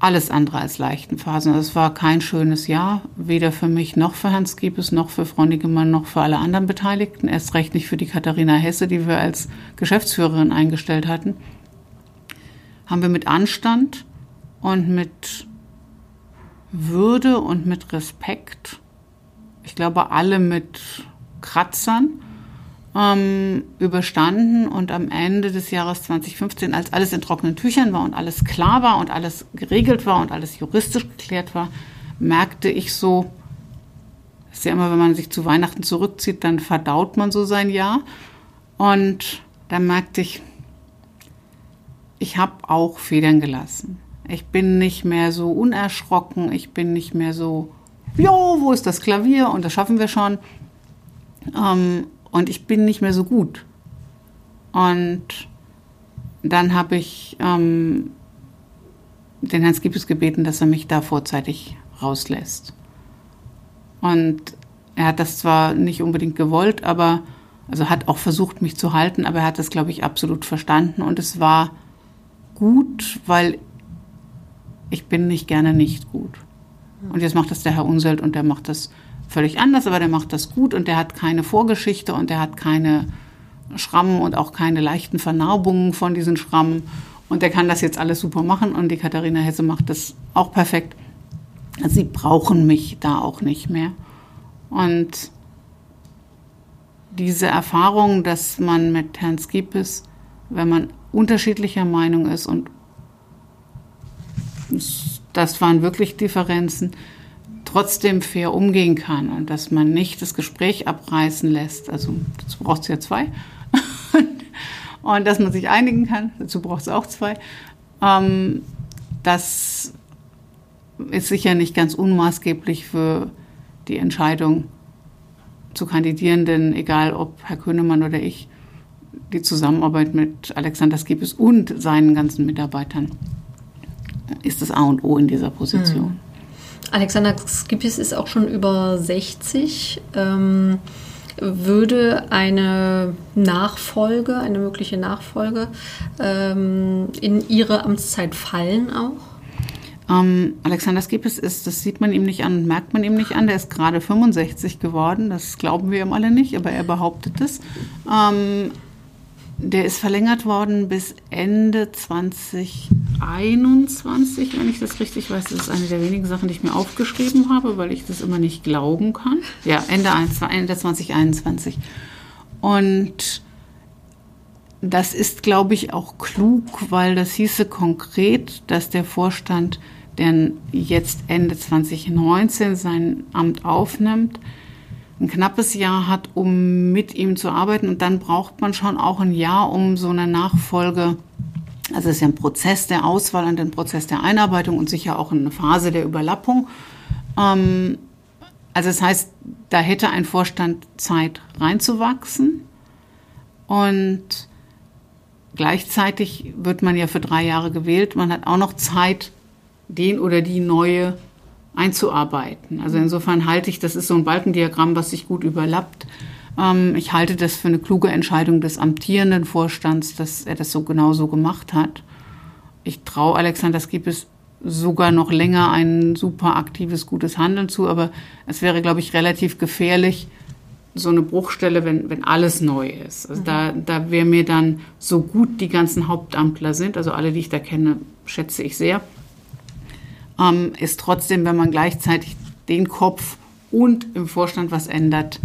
alles andere als leichten Phasen. Es war kein schönes Jahr, weder für mich noch für Hans Giepes, noch für Frau Niggemann, noch für alle anderen Beteiligten. Erst recht nicht für die Katharina Hesse, die wir als Geschäftsführerin eingestellt hatten. Haben wir mit Anstand und mit Würde und mit Respekt, ich glaube alle mit Kratzern, ähm, überstanden und am Ende des Jahres 2015, als alles in trockenen Tüchern war und alles klar war und alles geregelt war und alles juristisch geklärt war, merkte ich so, das ist ja immer, wenn man sich zu Weihnachten zurückzieht, dann verdaut man so sein Jahr. Und da merkte ich, ich habe auch Federn gelassen. Ich bin nicht mehr so unerschrocken, ich bin nicht mehr so, jo, wo ist das Klavier und das schaffen wir schon. Ähm, und ich bin nicht mehr so gut. Und dann habe ich ähm, den Hans Giepes gebeten, dass er mich da vorzeitig rauslässt. Und er hat das zwar nicht unbedingt gewollt, aber also hat auch versucht, mich zu halten, aber er hat das, glaube ich, absolut verstanden. Und es war gut, weil ich bin nicht gerne nicht gut. Und jetzt macht das der Herr Unselt und der macht das völlig anders, aber der macht das gut und der hat keine Vorgeschichte und der hat keine Schrammen und auch keine leichten Vernarbungen von diesen Schrammen. Und der kann das jetzt alles super machen und die Katharina Hesse macht das auch perfekt. Sie brauchen mich da auch nicht mehr. Und diese Erfahrung, dass man mit Herrn Skipis, wenn man unterschiedlicher Meinung ist und das waren wirklich Differenzen, trotzdem fair umgehen kann und dass man nicht das Gespräch abreißen lässt. Also dazu braucht es ja zwei. und dass man sich einigen kann, dazu braucht es auch zwei. Ähm, das ist sicher nicht ganz unmaßgeblich für die Entscheidung zu kandidieren, denn egal ob Herr Könemann oder ich, die Zusammenarbeit mit Alexander Skipis und seinen ganzen Mitarbeitern ist das A und O in dieser Position. Mhm. Alexander Skipis ist auch schon über 60. Ähm, würde eine Nachfolge, eine mögliche Nachfolge ähm, in Ihre Amtszeit fallen auch? Ähm, Alexander Skipis ist, das sieht man ihm nicht an, merkt man ihm nicht an, der ist gerade 65 geworden, das glauben wir ihm alle nicht, aber er behauptet es. Ähm, der ist verlängert worden bis Ende 2021, wenn ich das richtig weiß. Das ist eine der wenigen Sachen, die ich mir aufgeschrieben habe, weil ich das immer nicht glauben kann. Ja, Ende, Ende 2021. Und das ist, glaube ich, auch klug, weil das hieße konkret, dass der Vorstand, der jetzt Ende 2019 sein Amt aufnimmt, ein knappes Jahr hat, um mit ihm zu arbeiten. Und dann braucht man schon auch ein Jahr, um so eine Nachfolge, also es ist ja ein Prozess der Auswahl und ein Prozess der Einarbeitung und sicher auch eine Phase der Überlappung. Ähm, also das heißt, da hätte ein Vorstand Zeit reinzuwachsen und gleichzeitig wird man ja für drei Jahre gewählt. Man hat auch noch Zeit, den oder die neue einzuarbeiten. Also insofern halte ich, das ist so ein Balkendiagramm, was sich gut überlappt. Ähm, ich halte das für eine kluge Entscheidung des amtierenden Vorstands, dass er das so genau so gemacht hat. Ich traue Alexander Skipis sogar noch länger ein super aktives, gutes Handeln zu, aber es wäre, glaube ich, relativ gefährlich, so eine Bruchstelle, wenn, wenn alles neu ist. Also mhm. da, da wäre mir dann, so gut die ganzen Hauptamtler sind, also alle, die ich da kenne, schätze ich sehr, ähm, ist trotzdem, wenn man gleichzeitig den Kopf und im Vorstand was ändert,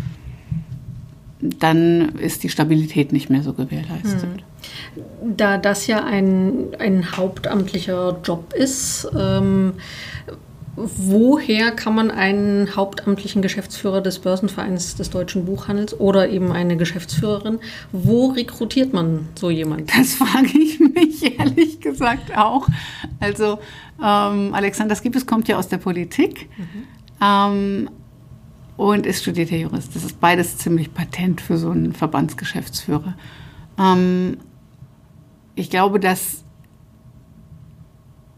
dann ist die Stabilität nicht mehr so gewährleistet. Hm. Da das ja ein, ein hauptamtlicher Job ist, ähm, woher kann man einen hauptamtlichen Geschäftsführer des Börsenvereins des deutschen Buchhandels oder eben eine Geschäftsführerin, wo rekrutiert man so jemanden? Das frage ich mich ehrlich gesagt auch. Also ähm, Alexander Skipis kommt ja aus der Politik. Mhm. Ähm, und ist studierter Jurist. Das ist beides ziemlich patent für so einen Verbandsgeschäftsführer. Ähm, ich glaube, dass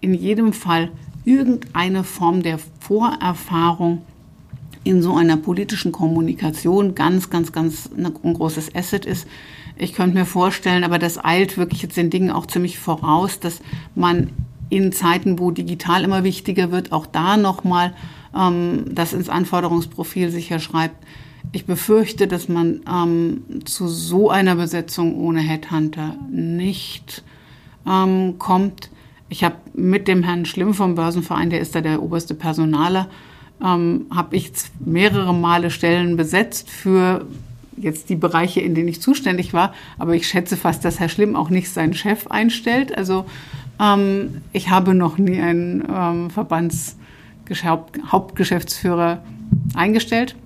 in jedem Fall irgendeine Form der Vorerfahrung in so einer politischen Kommunikation ganz, ganz, ganz ein großes Asset ist. Ich könnte mir vorstellen, aber das eilt wirklich jetzt den Dingen auch ziemlich voraus, dass man in Zeiten, wo digital immer wichtiger wird, auch da nochmal ähm, das ins Anforderungsprofil sicher schreibt. Ich befürchte, dass man ähm, zu so einer Besetzung ohne Headhunter nicht ähm, kommt. Ich habe mit dem Herrn Schlimm vom Börsenverein, der ist da der oberste Personaler, ähm, habe ich mehrere Male Stellen besetzt für jetzt die Bereiche, in denen ich zuständig war. Aber ich schätze fast, dass Herr Schlimm auch nicht seinen Chef einstellt. Also ähm, ich habe noch nie einen ähm, Verbandshauptgeschäftsführer eingestellt.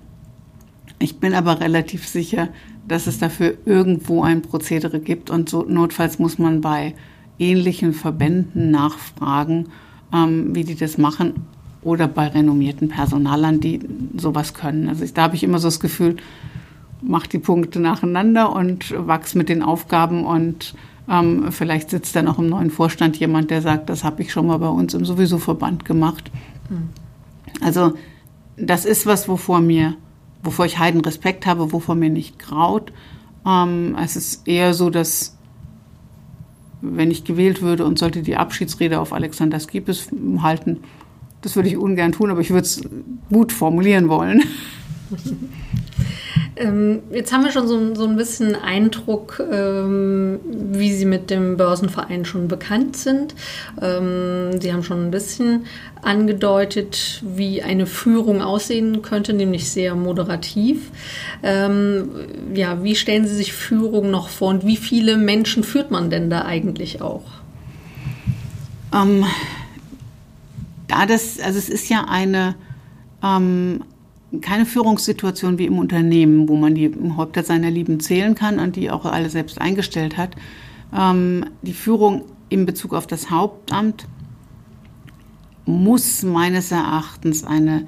Ich bin aber relativ sicher, dass es dafür irgendwo ein Prozedere gibt und so notfalls muss man bei ähnlichen Verbänden nachfragen, ähm, wie die das machen oder bei renommierten Personalern, die sowas können. Also ich, da habe ich immer so das Gefühl, mach die Punkte nacheinander und wachs mit den Aufgaben und ähm, vielleicht sitzt dann auch im neuen Vorstand jemand, der sagt, das habe ich schon mal bei uns im sowieso Verband gemacht. Mhm. Also das ist was, wovor mir, wovor ich heiden Respekt habe, wovor mir nicht graut. Ähm, es ist eher so, dass wenn ich gewählt würde und sollte die Abschiedsrede auf Alexander Skipis halten, das würde ich ungern tun, aber ich würde es gut formulieren wollen. Ähm, jetzt haben wir schon so, so ein bisschen Eindruck, ähm, wie Sie mit dem Börsenverein schon bekannt sind. Ähm, Sie haben schon ein bisschen angedeutet, wie eine Führung aussehen könnte, nämlich sehr moderativ. Ähm, ja, wie stellen Sie sich Führung noch vor und wie viele Menschen führt man denn da eigentlich auch? Ähm, da das, also es ist ja eine ähm, keine Führungssituation wie im Unternehmen, wo man die Häupter seiner Lieben zählen kann und die auch alle selbst eingestellt hat. Ähm, die Führung in Bezug auf das Hauptamt muss meines Erachtens eine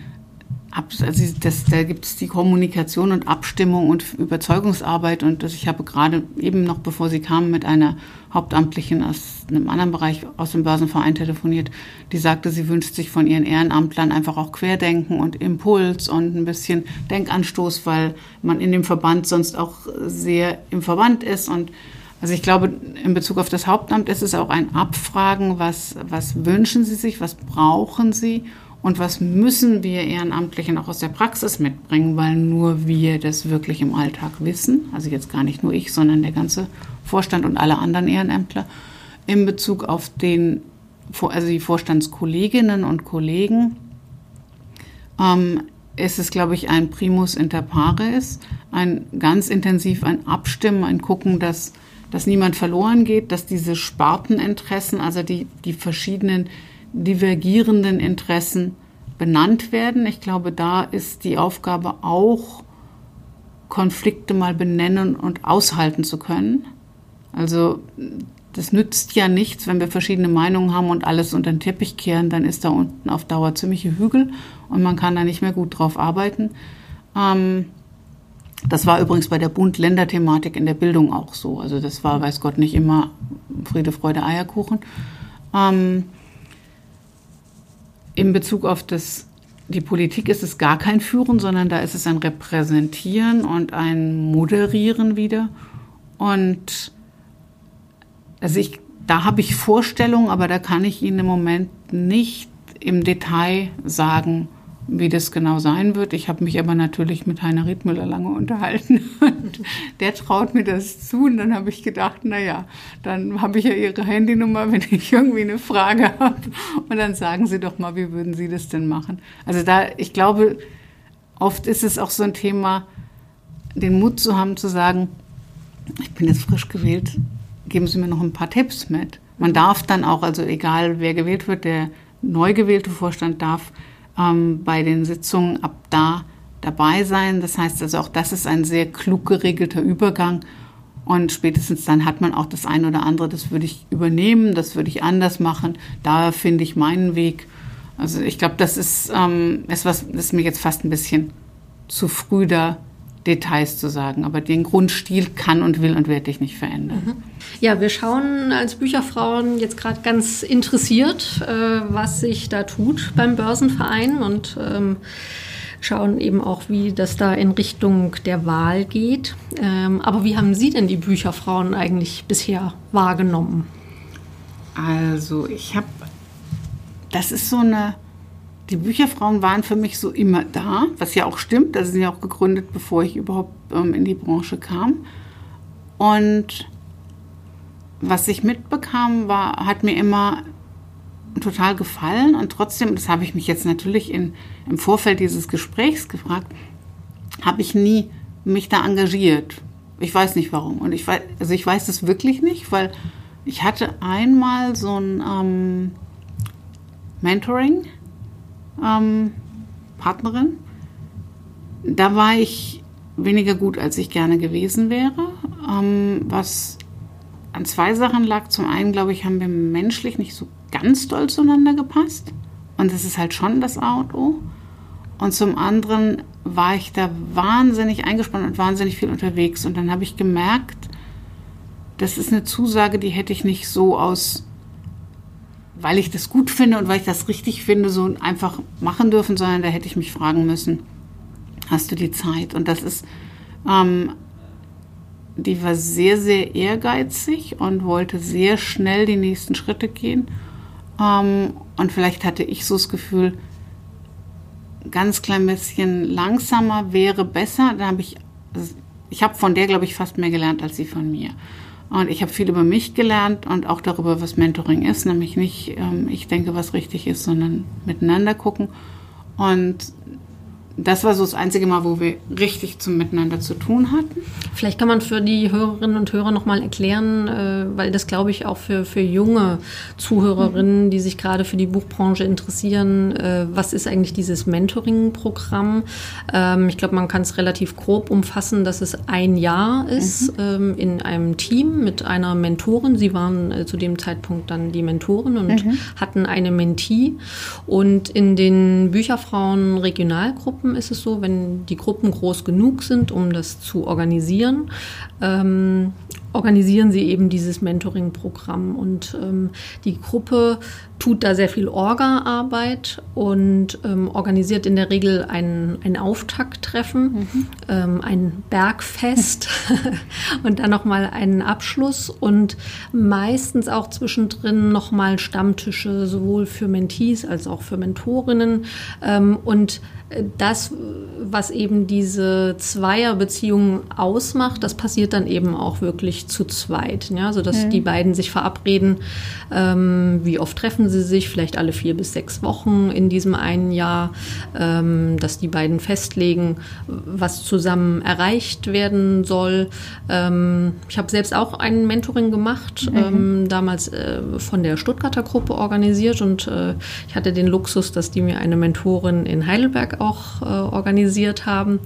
also das, da gibt es die Kommunikation und Abstimmung und Überzeugungsarbeit und das, ich habe gerade eben noch, bevor Sie kamen, mit einer Hauptamtlichen aus einem anderen Bereich aus dem Börsenverein telefoniert, die sagte, sie wünscht sich von ihren Ehrenamtlern einfach auch Querdenken und Impuls und ein bisschen Denkanstoß, weil man in dem Verband sonst auch sehr im Verband ist. Und also ich glaube, in Bezug auf das Hauptamt ist es auch ein Abfragen, was, was wünschen Sie sich, was brauchen Sie und was müssen wir Ehrenamtlichen auch aus der Praxis mitbringen, weil nur wir das wirklich im Alltag wissen, also jetzt gar nicht nur ich, sondern der ganze Vorstand und alle anderen Ehrenämtler, in Bezug auf den, also die Vorstandskolleginnen und Kollegen, ähm, ist es, glaube ich, ein Primus inter pares, ein ganz intensiv ein Abstimmen, ein Gucken, dass, dass niemand verloren geht, dass diese Sparteninteressen, also die, die verschiedenen divergierenden Interessen benannt werden. Ich glaube, da ist die Aufgabe auch Konflikte mal benennen und aushalten zu können. Also das nützt ja nichts, wenn wir verschiedene Meinungen haben und alles unter den Teppich kehren, dann ist da unten auf Dauer ziemliche Hügel und man kann da nicht mehr gut drauf arbeiten. Ähm, das war übrigens bei der Bund-Länder-Thematik in der Bildung auch so. Also das war, weiß Gott, nicht immer Friede, Freude, Eierkuchen. Ähm, in Bezug auf das, die Politik ist es gar kein Führen, sondern da ist es ein Repräsentieren und ein Moderieren wieder. Und also ich, da habe ich Vorstellungen, aber da kann ich Ihnen im Moment nicht im Detail sagen, wie das genau sein wird. Ich habe mich aber natürlich mit Heiner Riedmüller lange unterhalten und der traut mir das zu. Und dann habe ich gedacht, naja, dann habe ich ja Ihre Handynummer, wenn ich irgendwie eine Frage habe. Und dann sagen Sie doch mal, wie würden Sie das denn machen? Also da, ich glaube, oft ist es auch so ein Thema, den Mut zu haben, zu sagen, ich bin jetzt frisch gewählt, geben Sie mir noch ein paar Tipps mit. Man darf dann auch, also egal wer gewählt wird, der neu gewählte Vorstand darf ähm, bei den Sitzungen ab da dabei sein. Das heißt also auch das ist ein sehr klug geregelter Übergang. Und spätestens dann hat man auch das eine oder andere, das würde ich übernehmen, das würde ich anders machen. Da finde ich meinen Weg. Also ich glaube, das ist ähm, etwas, das ist mir jetzt fast ein bisschen zu früh da Details zu sagen. Aber den Grundstil kann und will und werde ich nicht verändern. Mhm. Ja, wir schauen als Bücherfrauen jetzt gerade ganz interessiert, äh, was sich da tut beim Börsenverein und ähm, schauen eben auch, wie das da in Richtung der Wahl geht. Ähm, aber wie haben Sie denn die Bücherfrauen eigentlich bisher wahrgenommen? Also ich habe, das ist so eine die Bücherfrauen waren für mich so immer da, was ja auch stimmt. Also sind ja auch gegründet, bevor ich überhaupt ähm, in die Branche kam. Und was ich mitbekam, war, hat mir immer total gefallen. Und trotzdem, das habe ich mich jetzt natürlich in, im Vorfeld dieses Gesprächs gefragt, habe ich nie mich da engagiert. Ich weiß nicht warum. Und ich weiß, also ich weiß es wirklich nicht, weil ich hatte einmal so ein ähm, Mentoring ähm, Partnerin. Da war ich weniger gut, als ich gerne gewesen wäre. Ähm, was an zwei Sachen lag. Zum einen, glaube ich, haben wir menschlich nicht so ganz doll zueinander gepasst. Und das ist halt schon das Auto. Und zum anderen war ich da wahnsinnig eingespannt und wahnsinnig viel unterwegs. Und dann habe ich gemerkt, das ist eine Zusage, die hätte ich nicht so aus weil ich das gut finde und weil ich das richtig finde, so einfach machen dürfen, sondern da hätte ich mich fragen müssen, hast du die Zeit? Und das ist, ähm, die war sehr, sehr ehrgeizig und wollte sehr schnell die nächsten Schritte gehen. Ähm, und vielleicht hatte ich so das Gefühl, ganz klein bisschen langsamer wäre besser. Da habe ich, ich habe von der, glaube ich, fast mehr gelernt als sie von mir. Und ich habe viel über mich gelernt und auch darüber, was Mentoring ist, nämlich nicht, ähm, ich denke, was richtig ist, sondern miteinander gucken. Und das war so das einzige Mal, wo wir richtig zum Miteinander zu tun hatten. Vielleicht kann man für die Hörerinnen und Hörer nochmal erklären, äh, weil das glaube ich auch für, für junge Zuhörerinnen, die sich gerade für die Buchbranche interessieren, äh, was ist eigentlich dieses Mentoring-Programm? Ähm, ich glaube, man kann es relativ grob umfassen, dass es ein Jahr ist mhm. ähm, in einem Team mit einer Mentorin. Sie waren äh, zu dem Zeitpunkt dann die Mentorin und mhm. hatten eine Mentee. Und in den Bücherfrauen Regionalgruppen Gruppen ist es so, wenn die Gruppen groß genug sind, um das zu organisieren, ähm, organisieren sie eben dieses Mentoring-Programm. Und ähm, die Gruppe tut da sehr viel Orga-Arbeit und ähm, organisiert in der Regel ein, ein Auftakttreffen, mhm. ähm, ein Bergfest und dann nochmal einen Abschluss und meistens auch zwischendrin nochmal Stammtische, sowohl für Mentees als auch für Mentorinnen. Ähm, und das, was eben diese Zweierbeziehung ausmacht, das passiert dann eben auch wirklich zu zweit. Ja? Also dass mhm. die beiden sich verabreden, ähm, wie oft treffen sie sich, vielleicht alle vier bis sechs Wochen in diesem einen Jahr, ähm, dass die beiden festlegen, was zusammen erreicht werden soll. Ähm, ich habe selbst auch ein Mentoring gemacht, mhm. Ähm, damals äh, von der Stuttgarter Gruppe organisiert und äh, ich hatte den Luxus, dass die mir eine Mentorin in Heidelberg auch äh, organisiert haben.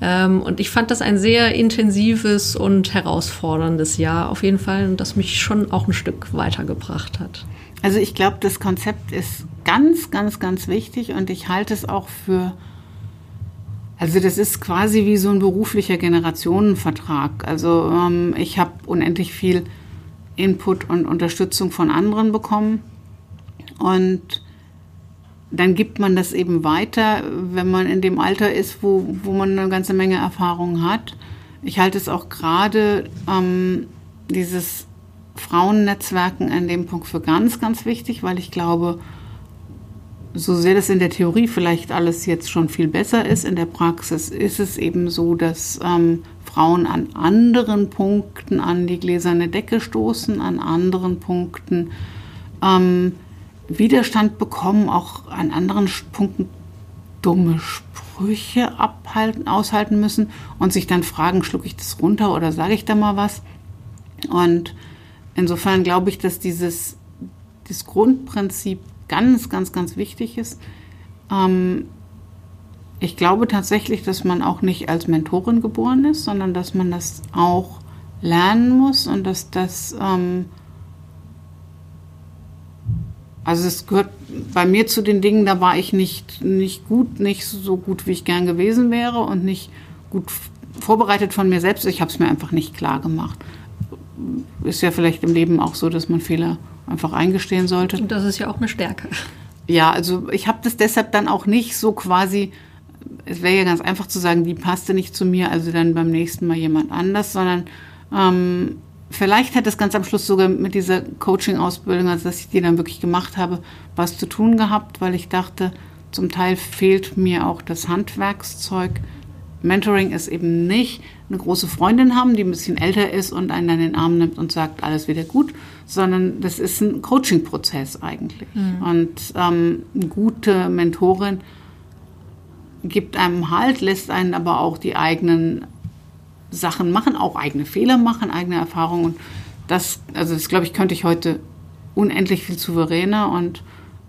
Ähm, und ich fand das ein sehr intensives und herausforderndes Jahr auf jeden Fall das mich schon auch ein Stück weitergebracht hat. Also ich glaube, das Konzept ist ganz, ganz, ganz wichtig und ich halte es auch für, also das ist quasi wie so ein beruflicher Generationenvertrag. Also ähm, ich habe unendlich viel Input und Unterstützung von anderen bekommen und dann gibt man das eben weiter, wenn man in dem Alter ist, wo, wo man eine ganze Menge Erfahrung hat. Ich halte es auch gerade ähm, dieses Frauennetzwerken an dem Punkt für ganz, ganz wichtig, weil ich glaube, so sehr das in der Theorie vielleicht alles jetzt schon viel besser ist, in der Praxis ist es eben so, dass ähm, Frauen an anderen Punkten an die gläserne Decke stoßen, an anderen Punkten ähm, Widerstand bekommen, auch an anderen Punkten dumme Sprüche abhalten, aushalten müssen und sich dann fragen, schlucke ich das runter oder sage ich da mal was? Und insofern glaube ich, dass dieses, dieses Grundprinzip ganz, ganz, ganz wichtig ist. Ähm, ich glaube tatsächlich, dass man auch nicht als Mentorin geboren ist, sondern dass man das auch lernen muss und dass das ähm, also es gehört bei mir zu den Dingen, da war ich nicht, nicht gut, nicht so gut, wie ich gern gewesen wäre und nicht gut vorbereitet von mir selbst. Ich habe es mir einfach nicht klar gemacht. Ist ja vielleicht im Leben auch so, dass man Fehler einfach eingestehen sollte. Und das ist ja auch eine Stärke. Ja, also ich habe das deshalb dann auch nicht so quasi, es wäre ja ganz einfach zu sagen, die passte nicht zu mir, also dann beim nächsten Mal jemand anders, sondern ähm, vielleicht hat es ganz am Schluss sogar mit dieser Coaching-Ausbildung, also dass ich die dann wirklich gemacht habe, was zu tun gehabt, weil ich dachte, zum Teil fehlt mir auch das Handwerkszeug. Mentoring ist eben nicht eine große Freundin haben, die ein bisschen älter ist und einen dann in den Arm nimmt und sagt, alles wieder gut, sondern das ist ein Coaching-Prozess eigentlich. Mhm. Und ähm, eine gute Mentorin gibt einem Halt, lässt einen aber auch die eigenen Sachen machen, auch eigene Fehler machen, eigene Erfahrungen. Das, also das glaube ich, könnte ich heute unendlich viel souveräner und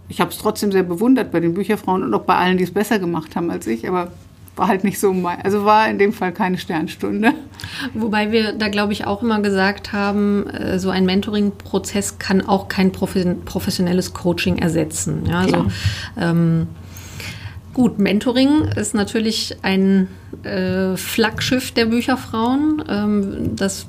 ich habe es trotzdem sehr bewundert bei den Bücherfrauen und auch bei allen, die es besser gemacht haben als ich, aber war halt nicht so mein, also war in dem Fall keine Sternstunde. Wobei wir da, glaube ich, auch immer gesagt haben, äh, so ein Mentoring-Prozess kann auch kein professionelles Coaching ersetzen. Ja, also, ähm, Gut, Mentoring ist natürlich ein äh, Flaggschiff der Bücherfrauen, ähm, das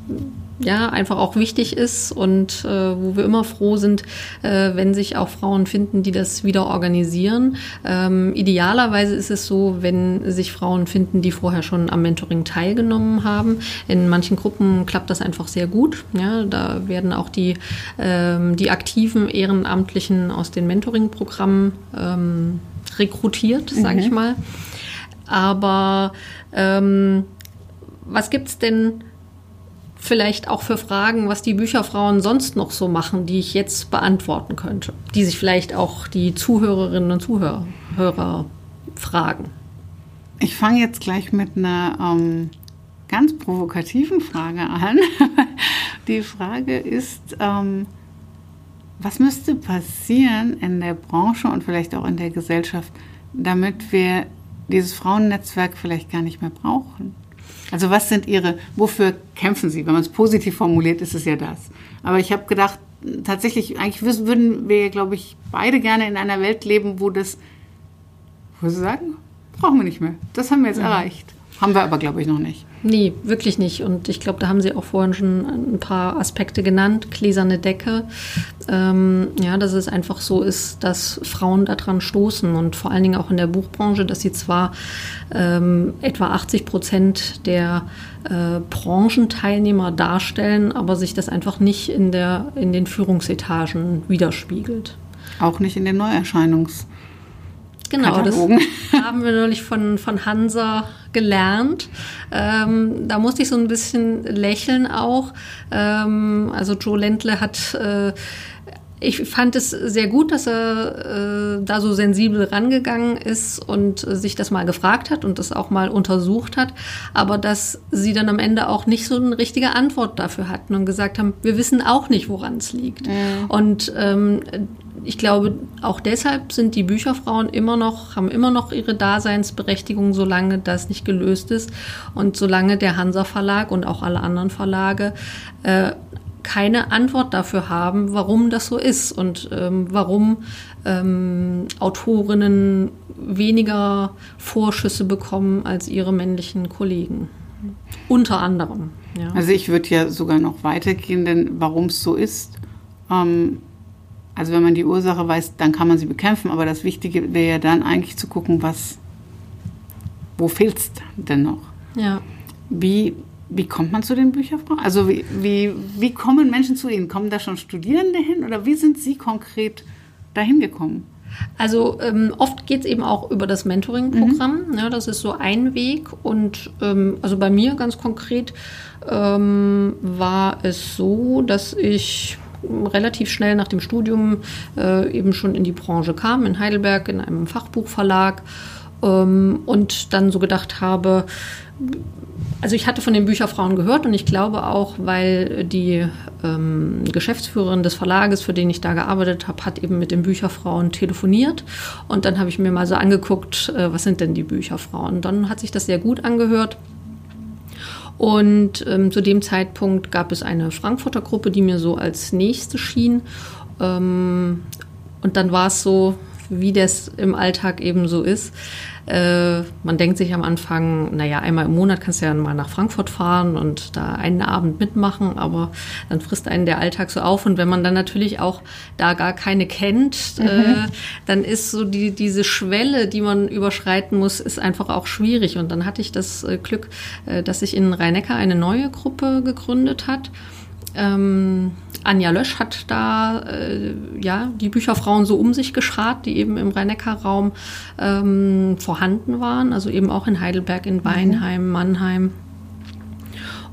ja einfach auch wichtig ist und äh, wo wir immer froh sind, äh, wenn sich auch Frauen finden, die das wieder organisieren. Ähm, idealerweise ist es so, wenn sich Frauen finden, die vorher schon am Mentoring teilgenommen haben. In manchen Gruppen klappt das einfach sehr gut. Ja, da werden auch die, ähm, die aktiven Ehrenamtlichen aus den Mentoring-Programmen rekrutiert, mhm. sage ich mal. Aber ähm, was es denn vielleicht auch für Fragen, was die Bücherfrauen sonst noch so machen, die ich jetzt beantworten könnte, die sich vielleicht auch die Zuhörerinnen und Zuhörer Hörer fragen? Ich fange jetzt gleich mit einer ähm, ganz provokativen Frage an. die Frage ist, ähm, was müsste passieren in der Branche und vielleicht auch in der Gesellschaft, damit wir dieses Frauennetzwerk vielleicht gar nicht mehr brauchen? Also was sind Ihre, wofür kämpfen Sie? Wenn man es positiv formuliert, ist es ja das. Aber ich habe gedacht, tatsächlich, eigentlich würden wir, glaube ich, beide gerne in einer Welt leben, wo das, wo Sie sagen, brauchen wir nicht mehr. Das haben wir jetzt ja. erreicht. Haben wir aber, glaube ich, noch nicht. Nee, wirklich nicht. Und ich glaube, da haben Sie auch vorhin schon ein paar Aspekte genannt. Gläserne Decke. Ähm, ja, dass es einfach so ist, dass Frauen daran stoßen und vor allen Dingen auch in der Buchbranche, dass sie zwar ähm, etwa 80 Prozent der äh, Branchenteilnehmer darstellen, aber sich das einfach nicht in, der, in den Führungsetagen widerspiegelt. Auch nicht in den Neuerscheinungs- Genau, Katalogen. das haben wir neulich von, von Hansa gelernt. Ähm, da musste ich so ein bisschen lächeln auch. Ähm, also Joe Ländle hat äh, ich fand es sehr gut, dass er äh, da so sensibel rangegangen ist und äh, sich das mal gefragt hat und das auch mal untersucht hat, aber dass sie dann am Ende auch nicht so eine richtige Antwort dafür hatten und gesagt haben, wir wissen auch nicht, woran es liegt. Mhm. Und ähm, ich glaube, auch deshalb sind die Bücherfrauen immer noch, haben immer noch ihre Daseinsberechtigung, solange das nicht gelöst ist und solange der Hansa Verlag und auch alle anderen Verlage äh, keine Antwort dafür haben, warum das so ist und ähm, warum ähm, Autorinnen weniger Vorschüsse bekommen als ihre männlichen Kollegen. Unter anderem. Ja. Also ich würde ja sogar noch weitergehen, denn warum es so ist, ähm, also wenn man die Ursache weiß, dann kann man sie bekämpfen, aber das Wichtige wäre ja dann eigentlich zu gucken, was, wo fehlt es denn noch? Ja. Wie, wie kommt man zu den Bücherfrauen? Also wie, wie, wie kommen Menschen zu Ihnen? Kommen da schon Studierende hin oder wie sind Sie konkret dahin gekommen? Also ähm, oft geht es eben auch über das Mentoring-Programm. Mhm. Ja, das ist so ein Weg. Und ähm, also bei mir ganz konkret ähm, war es so, dass ich relativ schnell nach dem Studium äh, eben schon in die Branche kam, in Heidelberg, in einem Fachbuchverlag. Ähm, und dann so gedacht habe, also ich hatte von den Bücherfrauen gehört und ich glaube auch, weil die ähm, Geschäftsführerin des Verlages, für den ich da gearbeitet habe, hat eben mit den Bücherfrauen telefoniert. Und dann habe ich mir mal so angeguckt, äh, was sind denn die Bücherfrauen? Dann hat sich das sehr gut angehört. Und ähm, zu dem Zeitpunkt gab es eine Frankfurter Gruppe, die mir so als nächste schien. Ähm, und dann war es so, wie das im Alltag eben so ist. Äh, man denkt sich am Anfang, naja, einmal im Monat kannst du ja mal nach Frankfurt fahren und da einen Abend mitmachen, aber dann frisst einen der Alltag so auf. Und wenn man dann natürlich auch da gar keine kennt, äh, mhm. äh, dann ist so die, diese Schwelle, die man überschreiten muss, ist einfach auch schwierig. Und dann hatte ich das äh, Glück, äh, dass sich in Rhein-Neckar eine neue Gruppe gegründet hat. Ähm, Anja Lösch hat da äh, ja die Bücherfrauen so um sich geschart, die eben im Rhein-Neckar-Raum ähm, vorhanden waren, also eben auch in Heidelberg, in mhm. Weinheim, Mannheim.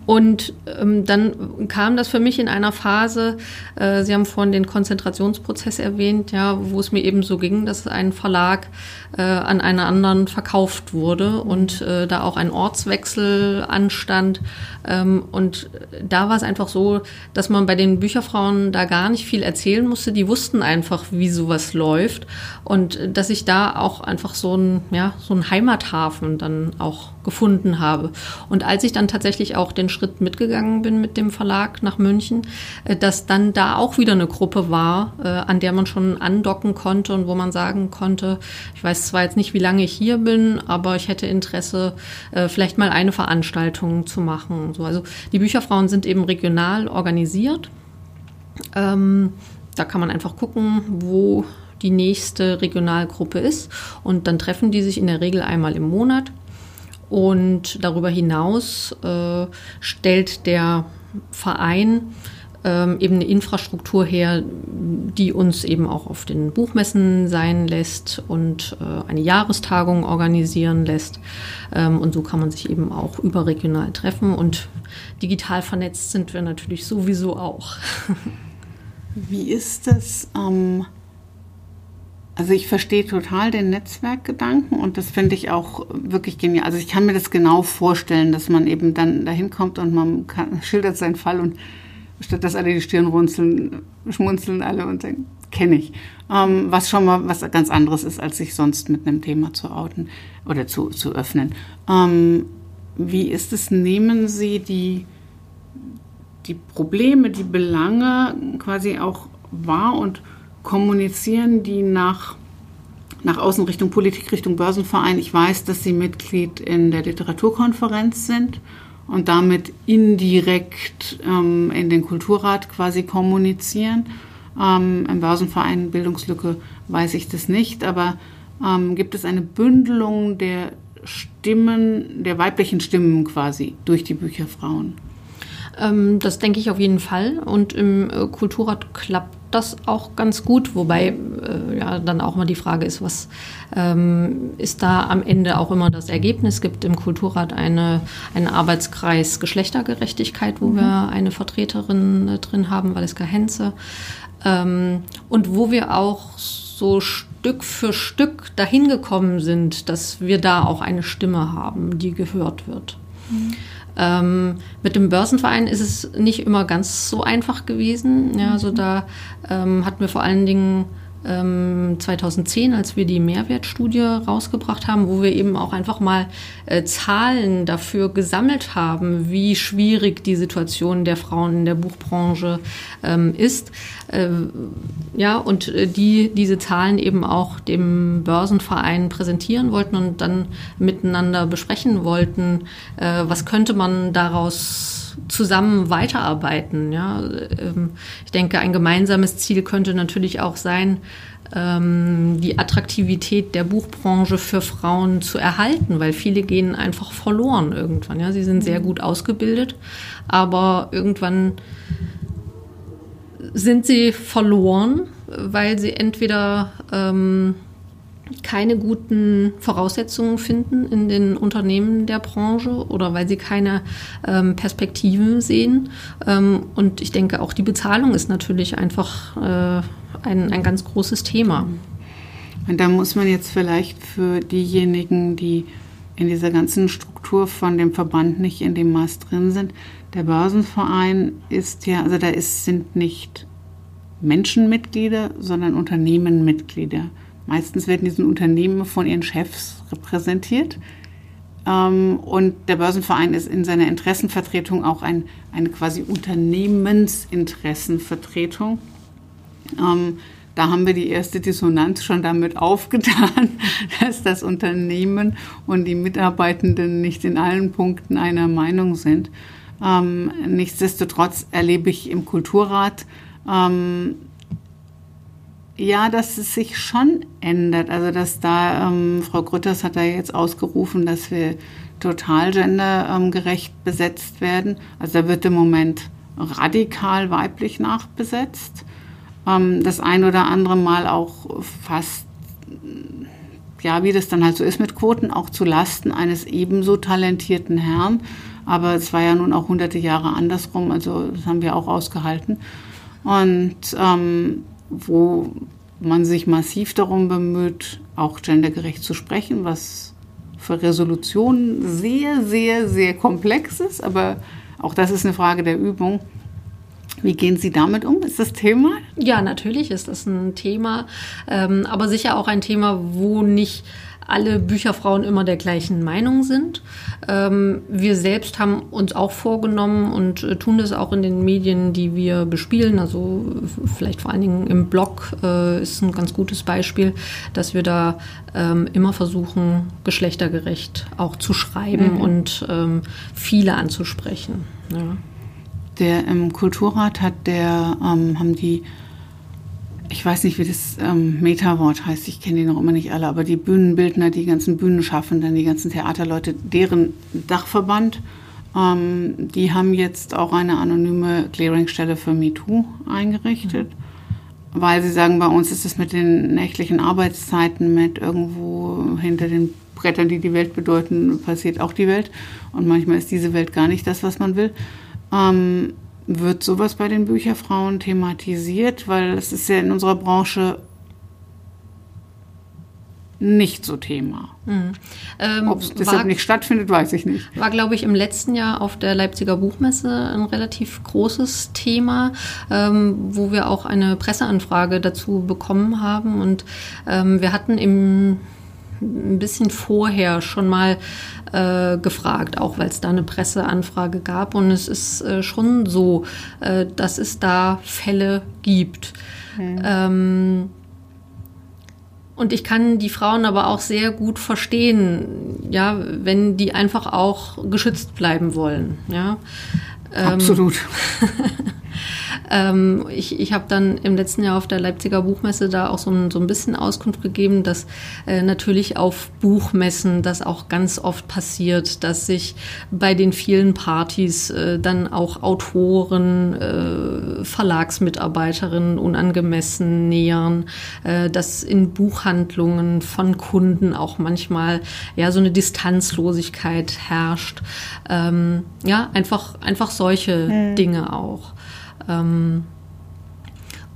Und ähm, dann kam das für mich in einer Phase, äh, Sie haben vorhin den Konzentrationsprozess erwähnt, ja, wo es mir eben so ging, dass ein Verlag äh, an einen anderen verkauft wurde und äh, da auch ein Ortswechsel anstand. Ähm, und da war es einfach so, dass man bei den Bücherfrauen da gar nicht viel erzählen musste. Die wussten einfach, wie sowas läuft und dass ich da auch einfach so ein, ja, so ein Heimathafen dann auch gefunden habe. Und als ich dann tatsächlich auch den Schritt mitgegangen bin mit dem Verlag nach München, äh, dass dann da auch wieder eine Gruppe war, äh, an der man schon andocken konnte und wo man sagen konnte, ich weiß zwar jetzt nicht, wie lange ich hier bin, aber ich hätte Interesse, äh, vielleicht mal eine Veranstaltung zu machen. Also die Bücherfrauen sind eben regional organisiert. Ähm, da kann man einfach gucken, wo die nächste Regionalgruppe ist. Und dann treffen die sich in der Regel einmal im Monat. Und darüber hinaus äh, stellt der Verein ähm, eben eine Infrastruktur her, die uns eben auch auf den Buchmessen sein lässt und äh, eine Jahrestagung organisieren lässt. Ähm, und so kann man sich eben auch überregional treffen. Und digital vernetzt sind wir natürlich sowieso auch. Wie ist das? Ähm also ich verstehe total den Netzwerkgedanken und das finde ich auch wirklich genial. Also ich kann mir das genau vorstellen, dass man eben dann dahin kommt und man kann, schildert seinen Fall und statt dass alle die Stirn runzeln, schmunzeln alle und sagen, kenne ich. Ähm, was schon mal was ganz anderes ist, als sich sonst mit einem Thema zu outen oder zu, zu öffnen. Ähm, wie ist es, nehmen Sie die, die Probleme, die Belange quasi auch wahr und kommunizieren die nach, nach außen Richtung Politik, Richtung Börsenverein. Ich weiß, dass Sie Mitglied in der Literaturkonferenz sind und damit indirekt ähm, in den Kulturrat quasi kommunizieren. Ähm, Im Börsenverein Bildungslücke weiß ich das nicht, aber ähm, gibt es eine Bündelung der Stimmen, der weiblichen Stimmen quasi durch die Bücherfrauen? Ähm, das denke ich auf jeden Fall. Und im äh, Kulturrat klappt das auch ganz gut, wobei äh, ja dann auch mal die Frage ist, was ähm, ist da am Ende auch immer das Ergebnis? Es gibt im Kulturrat eine, einen Arbeitskreis Geschlechtergerechtigkeit, wo mhm. wir eine Vertreterin äh, drin haben, Valeska Henze, ähm, und wo wir auch so Stück für Stück dahin gekommen sind, dass wir da auch eine Stimme haben, die gehört wird. Mhm. Ähm, mit dem Börsenverein ist es nicht immer ganz so einfach gewesen. Ja, also da ähm, hatten wir vor allen Dingen 2010, ähm, als wir die Mehrwertstudie rausgebracht haben, wo wir eben auch einfach mal äh, Zahlen dafür gesammelt haben, wie schwierig die Situation der Frauen in der Buchbranche ähm, ist. Äh, ja, und äh, die diese Zahlen eben auch dem Börsenverein präsentieren wollten und dann miteinander besprechen wollten, äh, was könnte man daraus zusammen weiterarbeiten. Ja? Ähm, ich denke, ein gemeinsames Ziel könnte natürlich auch sein, ähm, die Attraktivität der Buchbranche für Frauen zu erhalten, weil viele gehen einfach verloren irgendwann. Ja? Sie sind sehr mhm. gut ausgebildet, aber irgendwann sind sie verloren, weil sie entweder ähm, keine guten Voraussetzungen finden in den Unternehmen der Branche oder weil sie keine ähm, Perspektiven sehen. Ähm, und ich denke, auch die Bezahlung ist natürlich einfach äh, ein, ein ganz großes Thema. Und da muss man jetzt vielleicht für diejenigen, die in dieser ganzen Struktur von dem Verband nicht in dem Maß drin sind, der Börsenverein ist ja, also da ist, sind nicht Menschenmitglieder, sondern Unternehmenmitglieder. Meistens werden diese Unternehmen von ihren Chefs repräsentiert. Ähm, und der Börsenverein ist in seiner Interessenvertretung auch ein, eine quasi Unternehmensinteressenvertretung. Ähm, da haben wir die erste Dissonanz schon damit aufgetan, dass das Unternehmen und die Mitarbeitenden nicht in allen Punkten einer Meinung sind. Ähm, nichtsdestotrotz erlebe ich im Kulturrat ähm, ja, dass es sich schon ändert. Also, dass da, ähm, Frau Grütters hat da jetzt ausgerufen, dass wir total gendergerecht besetzt werden. Also, da wird im Moment radikal weiblich nachbesetzt. Ähm, das ein oder andere Mal auch fast, ja, wie das dann halt so ist mit Quoten, auch zu Lasten eines ebenso talentierten Herrn. Aber es war ja nun auch hunderte Jahre andersrum, also das haben wir auch ausgehalten. Und ähm, wo man sich massiv darum bemüht, auch gendergerecht zu sprechen, was für Resolutionen sehr, sehr, sehr komplex ist. Aber auch das ist eine Frage der Übung. Wie gehen Sie damit um? Ist das Thema? Ja, natürlich ist das ein Thema, ähm, aber sicher auch ein Thema, wo nicht alle Bücherfrauen immer der gleichen Meinung sind. Ähm, wir selbst haben uns auch vorgenommen und äh, tun das auch in den Medien, die wir bespielen. Also vielleicht vor allen Dingen im Blog äh, ist ein ganz gutes Beispiel, dass wir da ähm, immer versuchen, geschlechtergerecht auch zu schreiben mhm. und ähm, viele anzusprechen. Ja. Der im Kulturrat hat der ähm, haben die ich weiß nicht, wie das ähm, Meta-Wort heißt, ich kenne die noch immer nicht alle, aber die Bühnenbildner, die ganzen Bühnenschaffenden, die ganzen Theaterleute, deren Dachverband, ähm, die haben jetzt auch eine anonyme Clearingstelle für MeToo eingerichtet, mhm. weil sie sagen, bei uns ist es mit den nächtlichen Arbeitszeiten, mit irgendwo hinter den Brettern, die die Welt bedeuten, passiert auch die Welt. Und manchmal ist diese Welt gar nicht das, was man will. Ähm, wird sowas bei den Bücherfrauen thematisiert? Weil es ist ja in unserer Branche nicht so Thema. Mhm. Ähm, Ob es deshalb nicht stattfindet, weiß ich nicht. War, glaube ich, im letzten Jahr auf der Leipziger Buchmesse ein relativ großes Thema, ähm, wo wir auch eine Presseanfrage dazu bekommen haben. Und ähm, wir hatten im ein bisschen vorher schon mal äh, gefragt, auch weil es da eine Presseanfrage gab. Und es ist äh, schon so, äh, dass es da Fälle gibt. Mhm. Ähm, und ich kann die Frauen aber auch sehr gut verstehen, ja, wenn die einfach auch geschützt bleiben wollen, ja. Ähm, Absolut. ähm, ich ich habe dann im letzten Jahr auf der Leipziger Buchmesse da auch so ein, so ein bisschen Auskunft gegeben, dass äh, natürlich auf Buchmessen das auch ganz oft passiert, dass sich bei den vielen Partys äh, dann auch Autoren, äh, Verlagsmitarbeiterinnen unangemessen nähern, äh, dass in Buchhandlungen von Kunden auch manchmal ja so eine Distanzlosigkeit herrscht. Ähm, ja, einfach, einfach solche mhm. Dinge auch. Ähm,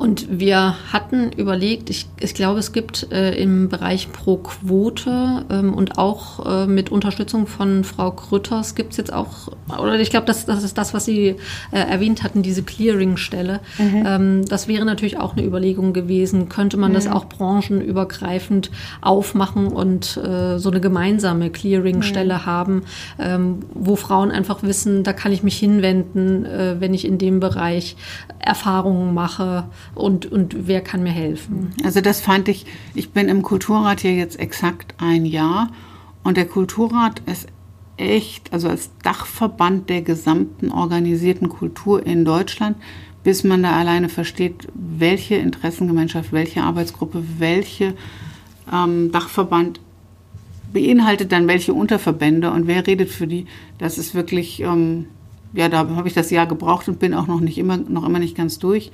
Und wir hatten überlegt, ich, ich glaube, es gibt äh, im Bereich Pro Quote ähm, und auch äh, mit Unterstützung von Frau Krütters gibt es jetzt auch, oder ich glaube, das, das ist das, was Sie äh, erwähnt hatten, diese Clearing-Stelle. Mhm. Ähm, das wäre natürlich auch eine Überlegung gewesen. Könnte man mhm. das auch branchenübergreifend aufmachen und äh, so eine gemeinsame Clearing-Stelle mhm. haben, ähm, wo Frauen einfach wissen, da kann ich mich hinwenden, äh, wenn ich in dem Bereich Erfahrungen mache und, und wer kann mir helfen. Also das fand ich, ich bin im Kulturrat hier jetzt exakt ein Jahr und der Kulturrat ist echt, also als Dachverband der gesamten organisierten Kultur in Deutschland, bis man da alleine versteht, welche Interessengemeinschaft, welche Arbeitsgruppe, welche ähm, Dachverband beinhaltet dann welche Unterverbände und wer redet für die. Das ist wirklich, ähm, ja, da habe ich das Jahr gebraucht und bin auch noch nicht immer, noch immer nicht ganz durch.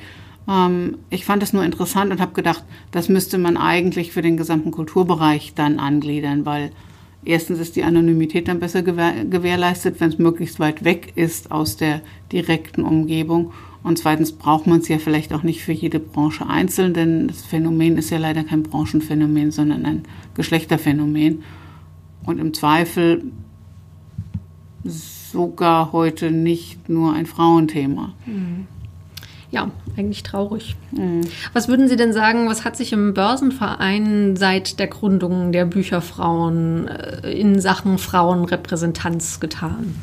Ähm, ich fand es nur interessant und habe gedacht, das müsste man eigentlich für den gesamten Kulturbereich dann angliedern, weil erstens ist die Anonymität dann besser gewähr gewährleistet, wenn es möglichst weit weg ist aus der direkten Umgebung. Und zweitens braucht man es ja vielleicht auch nicht für jede Branche einzeln, denn das Phänomen ist ja leider kein Branchenphänomen, sondern ein Geschlechterphänomen. Und im Zweifel sogar heute nicht nur ein Frauenthema. Mhm ja, eigentlich traurig. Mhm. Was würden Sie denn sagen, was hat sich im Börsenverein seit der Gründung der Bücherfrauen äh, in Sachen Frauenrepräsentanz getan?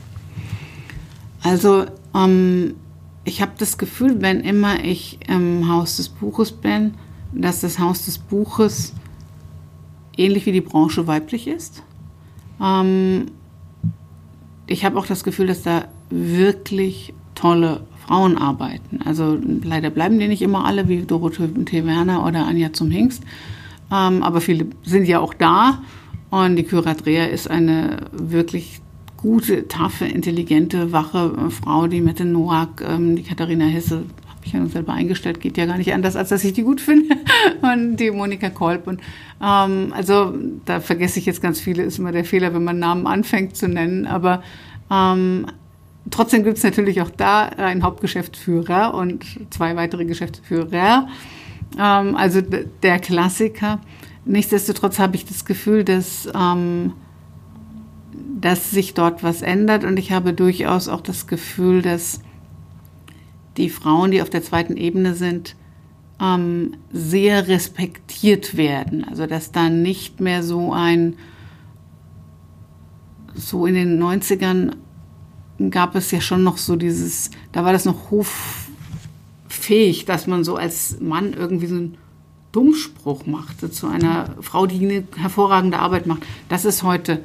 Also, ähm, ich habe das Gefühl, wenn immer ich im Haus des Buches bin, dass das Haus des Buches ähnlich wie die Branche weiblich ist. Ähm, ich habe auch das Gefühl, dass da wirklich tolle Frauen arbeiten. Also leider bleiben die nicht immer alle, wie Dorothee T. Werner oder Anja zum Hingst. Ähm, aber viele sind ja auch da. Und die Curatrea ist eine wirklich gute, taffe, intelligente, wache Frau, die Mette Noack, ähm, die Katharina Hesse, habe ich ja noch selber eingestellt, geht ja gar nicht anders, als dass ich die gut finde. und die Monika Kolb. Und, ähm, also da vergesse ich jetzt ganz viele, ist immer der Fehler, wenn man Namen anfängt zu nennen. Aber ähm, Trotzdem gibt es natürlich auch da einen Hauptgeschäftsführer und zwei weitere Geschäftsführer. Ähm, also der Klassiker. Nichtsdestotrotz habe ich das Gefühl, dass, ähm, dass sich dort was ändert und ich habe durchaus auch das Gefühl, dass die Frauen, die auf der zweiten Ebene sind, ähm, sehr respektiert werden. Also dass da nicht mehr so ein, so in den 90ern gab es ja schon noch so dieses, da war das noch hoffähig, dass man so als Mann irgendwie so einen Dummspruch machte zu einer Frau, die eine hervorragende Arbeit macht. Das ist heute,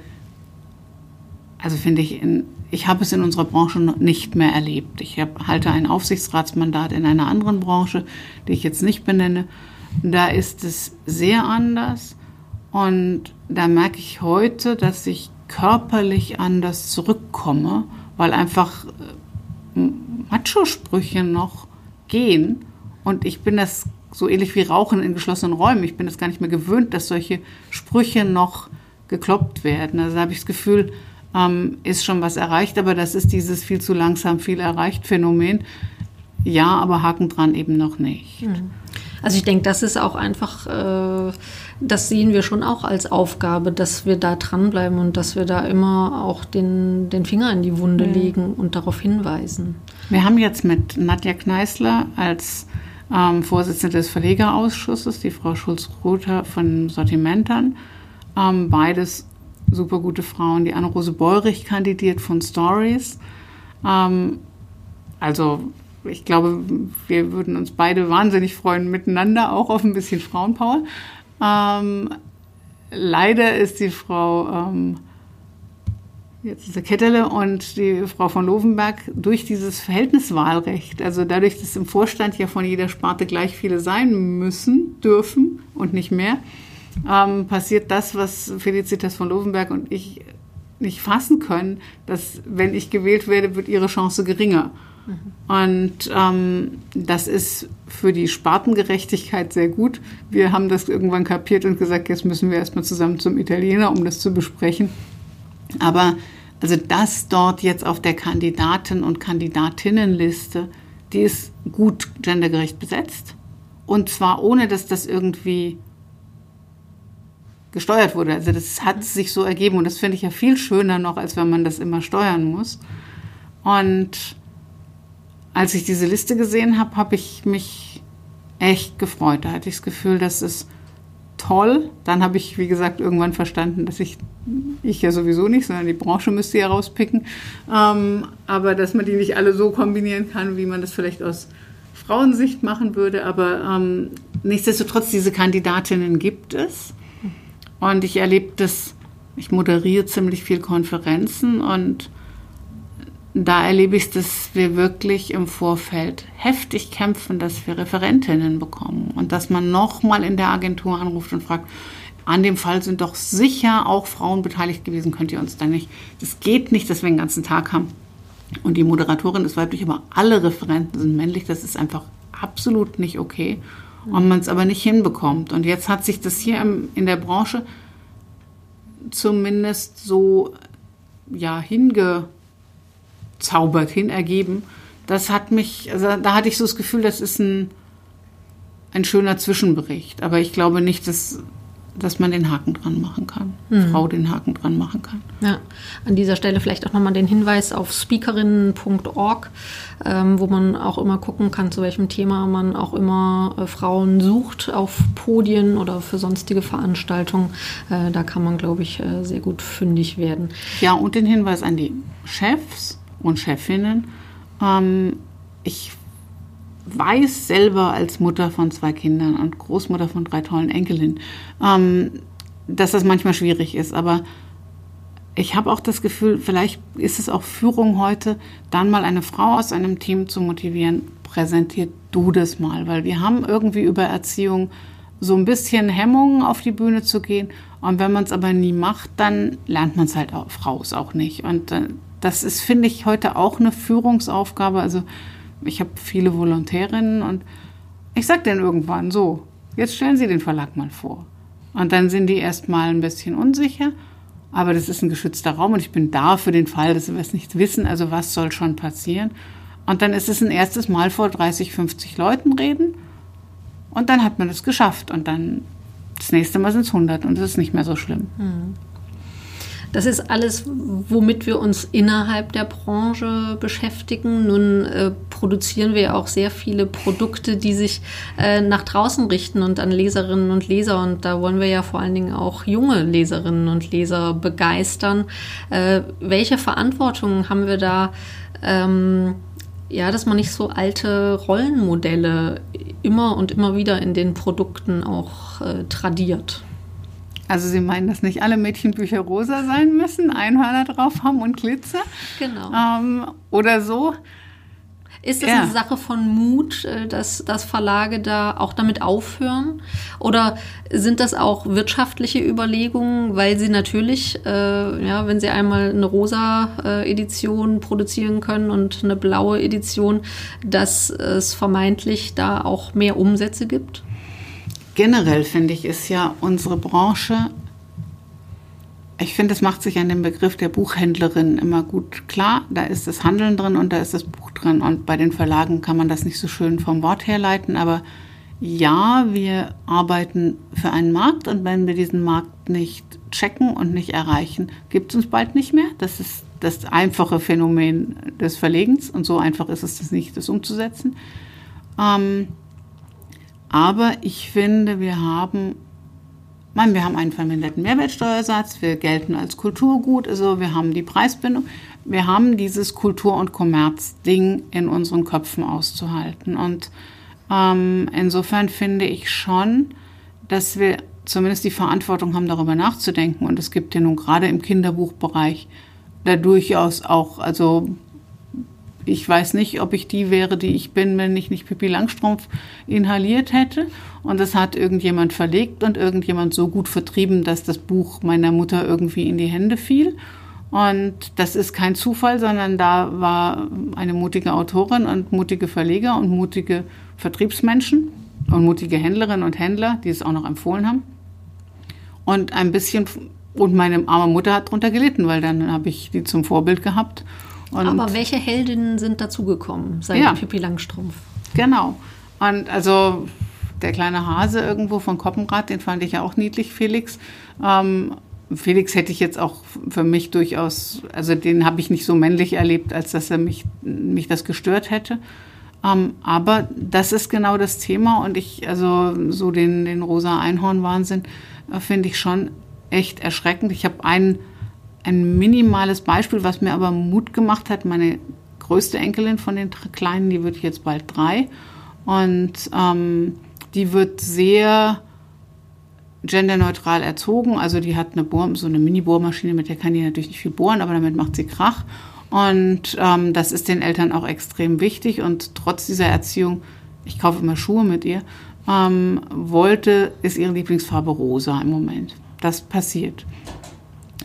also finde ich, in, ich habe es in unserer Branche nicht mehr erlebt. Ich hab, halte ein Aufsichtsratsmandat in einer anderen Branche, die ich jetzt nicht benenne. Da ist es sehr anders. Und da merke ich heute, dass ich körperlich anders zurückkomme weil einfach äh, Macho-Sprüche noch gehen. Und ich bin das so ähnlich wie Rauchen in geschlossenen Räumen. Ich bin das gar nicht mehr gewöhnt, dass solche Sprüche noch gekloppt werden. Also habe ich das Gefühl, ähm, ist schon was erreicht, aber das ist dieses viel zu langsam, viel erreicht Phänomen. Ja, aber Haken dran eben noch nicht. Mhm. Also ich denke, das ist auch einfach, äh, das sehen wir schon auch als Aufgabe, dass wir da dranbleiben und dass wir da immer auch den, den Finger in die Wunde mhm. legen und darauf hinweisen. Wir haben jetzt mit Nadja Kneißler als ähm, Vorsitzende des Verlegerausschusses, die Frau Schulz-Rother von Sortimentern, ähm, beides super gute Frauen. Die Anne-Rose Beurich kandidiert von Stories. Ähm, also ich glaube, wir würden uns beide wahnsinnig freuen, miteinander auch auf ein bisschen Frauenpower. Ähm, leider ist die Frau, ähm, jetzt ist der Kettele und die Frau von Lovenberg durch dieses Verhältniswahlrecht, also dadurch, dass im Vorstand ja von jeder Sparte gleich viele sein müssen, dürfen und nicht mehr, ähm, passiert das, was Felicitas von Lovenberg und ich nicht fassen können, dass wenn ich gewählt werde, wird ihre Chance geringer. Und ähm, das ist für die Spartengerechtigkeit sehr gut. Wir haben das irgendwann kapiert und gesagt, jetzt müssen wir erstmal zusammen zum Italiener, um das zu besprechen. Aber also das dort jetzt auf der Kandidaten- und Kandidatinnenliste, die ist gut gendergerecht besetzt. Und zwar ohne, dass das irgendwie gesteuert wurde. Also das hat sich so ergeben und das finde ich ja viel schöner noch, als wenn man das immer steuern muss. Und als ich diese Liste gesehen habe, habe ich mich echt gefreut. Da hatte ich das Gefühl, das ist toll. Dann habe ich, wie gesagt, irgendwann verstanden, dass ich, ich ja sowieso nicht, sondern die Branche müsste ja rauspicken. Ähm, aber dass man die nicht alle so kombinieren kann, wie man das vielleicht aus Frauensicht machen würde. Aber ähm, nichtsdestotrotz, diese Kandidatinnen gibt es. Und ich erlebe das, ich moderiere ziemlich viel Konferenzen und da erlebe ich, dass wir wirklich im Vorfeld heftig kämpfen, dass wir Referentinnen bekommen und dass man nochmal in der Agentur anruft und fragt, an dem Fall sind doch sicher auch Frauen beteiligt gewesen, könnt ihr uns da nicht. Das geht nicht, dass wir den ganzen Tag haben. Und die Moderatorin ist weiblich, aber alle Referenten sind männlich. Das ist einfach absolut nicht okay. Und man es aber nicht hinbekommt. Und jetzt hat sich das hier im, in der Branche zumindest so ja, hinge zaubert, hin ergeben. Das hat mich, also da hatte ich so das Gefühl, das ist ein, ein schöner Zwischenbericht. Aber ich glaube nicht, dass, dass man den Haken dran machen kann, mhm. Frau den Haken dran machen kann. Ja, an dieser Stelle vielleicht auch nochmal den Hinweis auf speakerinnen.org, ähm, wo man auch immer gucken kann, zu welchem Thema man auch immer äh, Frauen sucht auf Podien oder für sonstige Veranstaltungen. Äh, da kann man, glaube ich, äh, sehr gut fündig werden. Ja, und den Hinweis an die Chefs und Chefinnen. Ähm, ich weiß selber als Mutter von zwei Kindern und Großmutter von drei tollen Enkelinnen, ähm, dass das manchmal schwierig ist. Aber ich habe auch das Gefühl, vielleicht ist es auch Führung heute, dann mal eine Frau aus einem Team zu motivieren, präsentiert du das mal, weil wir haben irgendwie über Erziehung so ein bisschen Hemmungen auf die Bühne zu gehen. Und wenn man es aber nie macht, dann lernt man es halt auch, Frau auch nicht. Und äh, das ist, finde ich, heute auch eine Führungsaufgabe. Also ich habe viele Volontärinnen und ich sage denen irgendwann so, jetzt stellen Sie den Verlag mal vor. Und dann sind die erstmal ein bisschen unsicher, aber das ist ein geschützter Raum und ich bin da für den Fall, dass sie was nicht wissen, also was soll schon passieren. Und dann ist es ein erstes Mal vor 30, 50 Leuten reden und dann hat man es geschafft und dann das nächste Mal sind es 100 und es ist nicht mehr so schlimm. Mhm. Das ist alles, womit wir uns innerhalb der Branche beschäftigen. Nun äh, produzieren wir auch sehr viele Produkte, die sich äh, nach draußen richten und an Leserinnen und Leser. Und da wollen wir ja vor allen Dingen auch junge Leserinnen und Leser begeistern. Äh, welche Verantwortung haben wir da? Ähm, ja, dass man nicht so alte Rollenmodelle immer und immer wieder in den Produkten auch äh, tradiert. Also Sie meinen, dass nicht alle Mädchenbücher rosa sein müssen, Einhörner drauf haben und Glitzer? Genau. Ähm, oder so. Ist das ja. eine Sache von Mut, äh, dass, dass Verlage da auch damit aufhören? Oder sind das auch wirtschaftliche Überlegungen, weil sie natürlich, äh, ja, wenn sie einmal eine rosa äh, Edition produzieren können und eine blaue Edition, dass es vermeintlich da auch mehr Umsätze gibt? Generell finde ich, ist ja unsere Branche, ich finde, es macht sich an dem Begriff der Buchhändlerin immer gut klar. Da ist das Handeln drin und da ist das Buch drin. Und bei den Verlagen kann man das nicht so schön vom Wort herleiten. Aber ja, wir arbeiten für einen Markt und wenn wir diesen Markt nicht checken und nicht erreichen, gibt es uns bald nicht mehr. Das ist das einfache Phänomen des Verlegens und so einfach ist es das nicht, das umzusetzen. Ähm, aber ich finde, wir haben, man, wir haben einen verminderten Mehrwertsteuersatz, wir gelten als Kulturgut, also wir haben die Preisbindung, wir haben dieses Kultur- und Kommerzding in unseren Köpfen auszuhalten. Und ähm, insofern finde ich schon, dass wir zumindest die Verantwortung haben, darüber nachzudenken. Und es gibt ja nun gerade im Kinderbuchbereich da durchaus auch, also ich weiß nicht, ob ich die wäre, die ich bin, wenn ich nicht Pippi Langstrumpf inhaliert hätte. Und das hat irgendjemand verlegt und irgendjemand so gut vertrieben, dass das Buch meiner Mutter irgendwie in die Hände fiel. Und das ist kein Zufall, sondern da war eine mutige Autorin und mutige Verleger und mutige Vertriebsmenschen und mutige Händlerinnen und Händler, die es auch noch empfohlen haben. Und ein bisschen, und meine arme Mutter hat darunter gelitten, weil dann habe ich die zum Vorbild gehabt und Aber welche Heldinnen sind dazugekommen seit ja, Pippi Langstrumpf? Genau. Und also der kleine Hase irgendwo von Koppenrad, den fand ich ja auch niedlich, Felix. Ähm, Felix hätte ich jetzt auch für mich durchaus, also den habe ich nicht so männlich erlebt, als dass er mich, mich das gestört hätte. Ähm, aber das ist genau das Thema und ich, also so den, den rosa Einhorn-Wahnsinn äh, finde ich schon echt erschreckend. Ich habe ein, ein minimales Beispiel, was mir aber Mut gemacht hat. Meine größte Enkelin von den Kleinen, die wird jetzt bald drei und ähm, die wird sehr genderneutral erzogen. Also die hat eine Bohr, so eine Mini-Bohrmaschine, mit der kann die natürlich nicht viel bohren, aber damit macht sie Krach. Und ähm, das ist den Eltern auch extrem wichtig. Und trotz dieser Erziehung, ich kaufe immer Schuhe mit ihr, ähm, wollte, ist ihre Lieblingsfarbe rosa im Moment. Das passiert.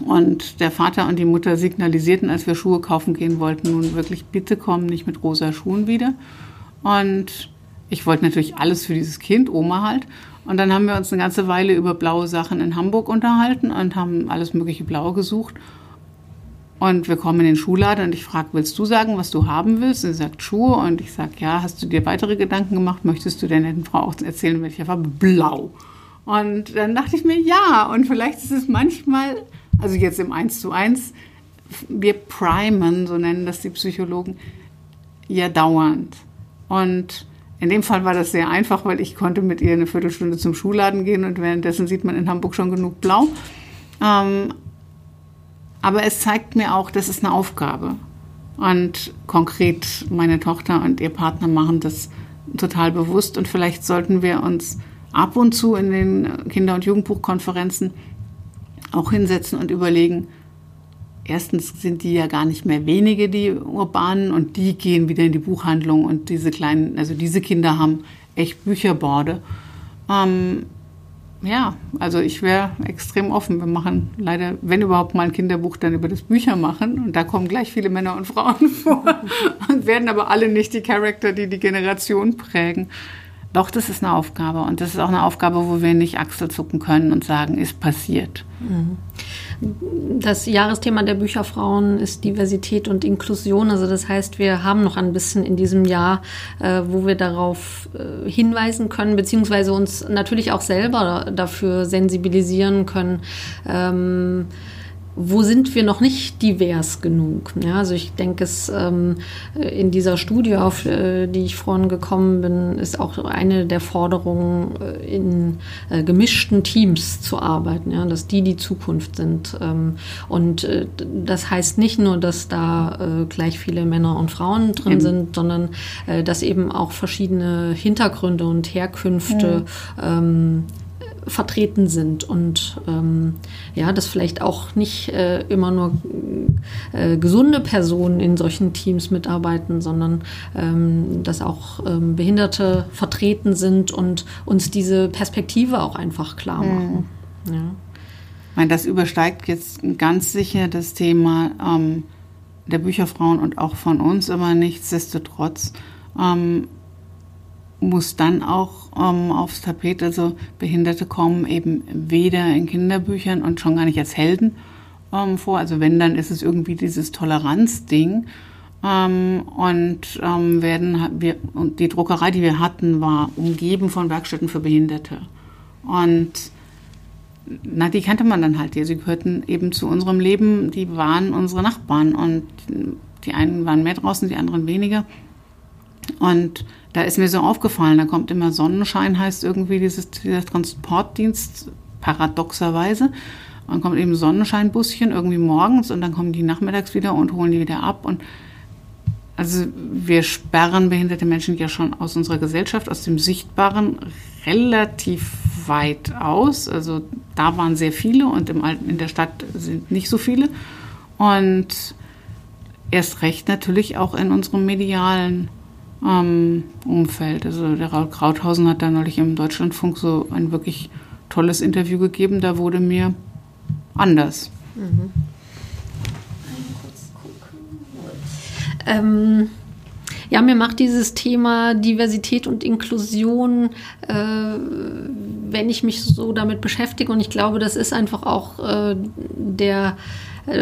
Und der Vater und die Mutter signalisierten, als wir Schuhe kaufen gehen wollten, nun wirklich, bitte kommen nicht mit rosa Schuhen wieder. Und ich wollte natürlich alles für dieses Kind, Oma halt. Und dann haben wir uns eine ganze Weile über blaue Sachen in Hamburg unterhalten und haben alles mögliche Blau gesucht. Und wir kommen in den Schuhladen und ich frage, willst du sagen, was du haben willst? Und sie sagt Schuhe und ich sage, ja, hast du dir weitere Gedanken gemacht? Möchtest du der netten Frau auch erzählen, welche Farbe? Blau. Und dann dachte ich mir, ja, und vielleicht ist es manchmal, also jetzt im Eins zu eins, wir primen, so nennen das die Psychologen, ja dauernd. Und in dem Fall war das sehr einfach, weil ich konnte mit ihr eine Viertelstunde zum Schuhladen gehen und währenddessen sieht man in Hamburg schon genug Blau. Ähm, aber es zeigt mir auch, das ist eine Aufgabe. Und konkret meine Tochter und ihr Partner machen das total bewusst und vielleicht sollten wir uns ab und zu in den Kinder- und Jugendbuchkonferenzen auch hinsetzen und überlegen, erstens sind die ja gar nicht mehr wenige, die Urbanen, und die gehen wieder in die Buchhandlung und diese kleinen, also diese Kinder haben echt Bücherborde. Ähm, ja, also ich wäre extrem offen. Wir machen leider, wenn überhaupt mal ein Kinderbuch, dann über das Büchermachen. Und da kommen gleich viele Männer und Frauen vor und werden aber alle nicht die Charakter, die die Generation prägen. Doch, das ist eine Aufgabe. Und das ist auch eine Aufgabe, wo wir nicht Achselzucken können und sagen, ist passiert. Mhm. Das Jahresthema der Bücherfrauen ist Diversität und Inklusion. Also das heißt, wir haben noch ein bisschen in diesem Jahr, äh, wo wir darauf äh, hinweisen können, beziehungsweise uns natürlich auch selber dafür sensibilisieren können. Ähm, wo sind wir noch nicht divers genug? Ja, also ich denke, es ähm, in dieser Studie, auf äh, die ich vorhin gekommen bin, ist auch eine der Forderungen, äh, in äh, gemischten Teams zu arbeiten, ja, dass die die Zukunft sind. Ähm, und äh, das heißt nicht nur, dass da äh, gleich viele Männer und Frauen drin eben. sind, sondern äh, dass eben auch verschiedene Hintergründe und Herkünfte ja. ähm, vertreten sind und ähm, ja, dass vielleicht auch nicht äh, immer nur äh, gesunde Personen in solchen Teams mitarbeiten, sondern ähm, dass auch ähm, Behinderte vertreten sind und uns diese Perspektive auch einfach klar hm. machen. Mhm. Ja. Ich meine, das übersteigt jetzt ganz sicher das Thema ähm, der Bücherfrauen und auch von uns, aber nichtsdestotrotz ähm, muss dann auch ähm, aufs Tapet. Also Behinderte kommen eben weder in Kinderbüchern und schon gar nicht als Helden ähm, vor. Also wenn, dann ist es irgendwie dieses Toleranzding. Ähm, und ähm, werden wir und die Druckerei, die wir hatten, war umgeben von Werkstätten für Behinderte. Und na, die kannte man dann halt. Sie gehörten eben zu unserem Leben. Die waren unsere Nachbarn und die einen waren mehr draußen, die anderen weniger. Und da ist mir so aufgefallen, da kommt immer Sonnenschein, heißt irgendwie dieses, dieser Transportdienst, paradoxerweise. Dann kommt eben Sonnenscheinbuschen irgendwie morgens und dann kommen die nachmittags wieder und holen die wieder ab. Und also wir sperren behinderte Menschen ja schon aus unserer Gesellschaft, aus dem Sichtbaren relativ weit aus. Also da waren sehr viele und im, in der Stadt sind nicht so viele. Und erst recht natürlich auch in unserem medialen ähm, Umfeld. Also der Raul Krauthausen hat da neulich im Deutschlandfunk so ein wirklich tolles Interview gegeben. Da wurde mir anders. Mhm. Ähm, ja, mir macht dieses Thema Diversität und Inklusion äh, wenn ich mich so damit beschäftige, und ich glaube, das ist einfach auch äh, der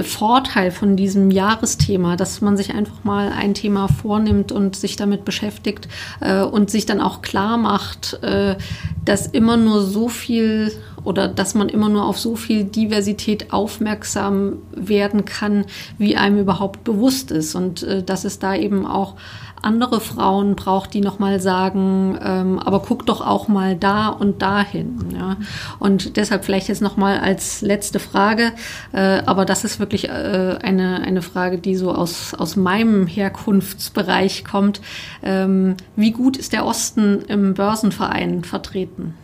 Vorteil von diesem Jahresthema, dass man sich einfach mal ein Thema vornimmt und sich damit beschäftigt äh, und sich dann auch klar macht, äh, dass immer nur so viel oder dass man immer nur auf so viel Diversität aufmerksam werden kann, wie einem überhaupt bewusst ist. Und äh, dass es da eben auch andere Frauen braucht, die nochmal sagen, ähm, aber guck doch auch mal da und dahin. Ja? Und deshalb vielleicht jetzt nochmal als letzte Frage, äh, aber das ist wirklich äh, eine, eine Frage, die so aus, aus meinem Herkunftsbereich kommt. Ähm, wie gut ist der Osten im Börsenverein vertreten?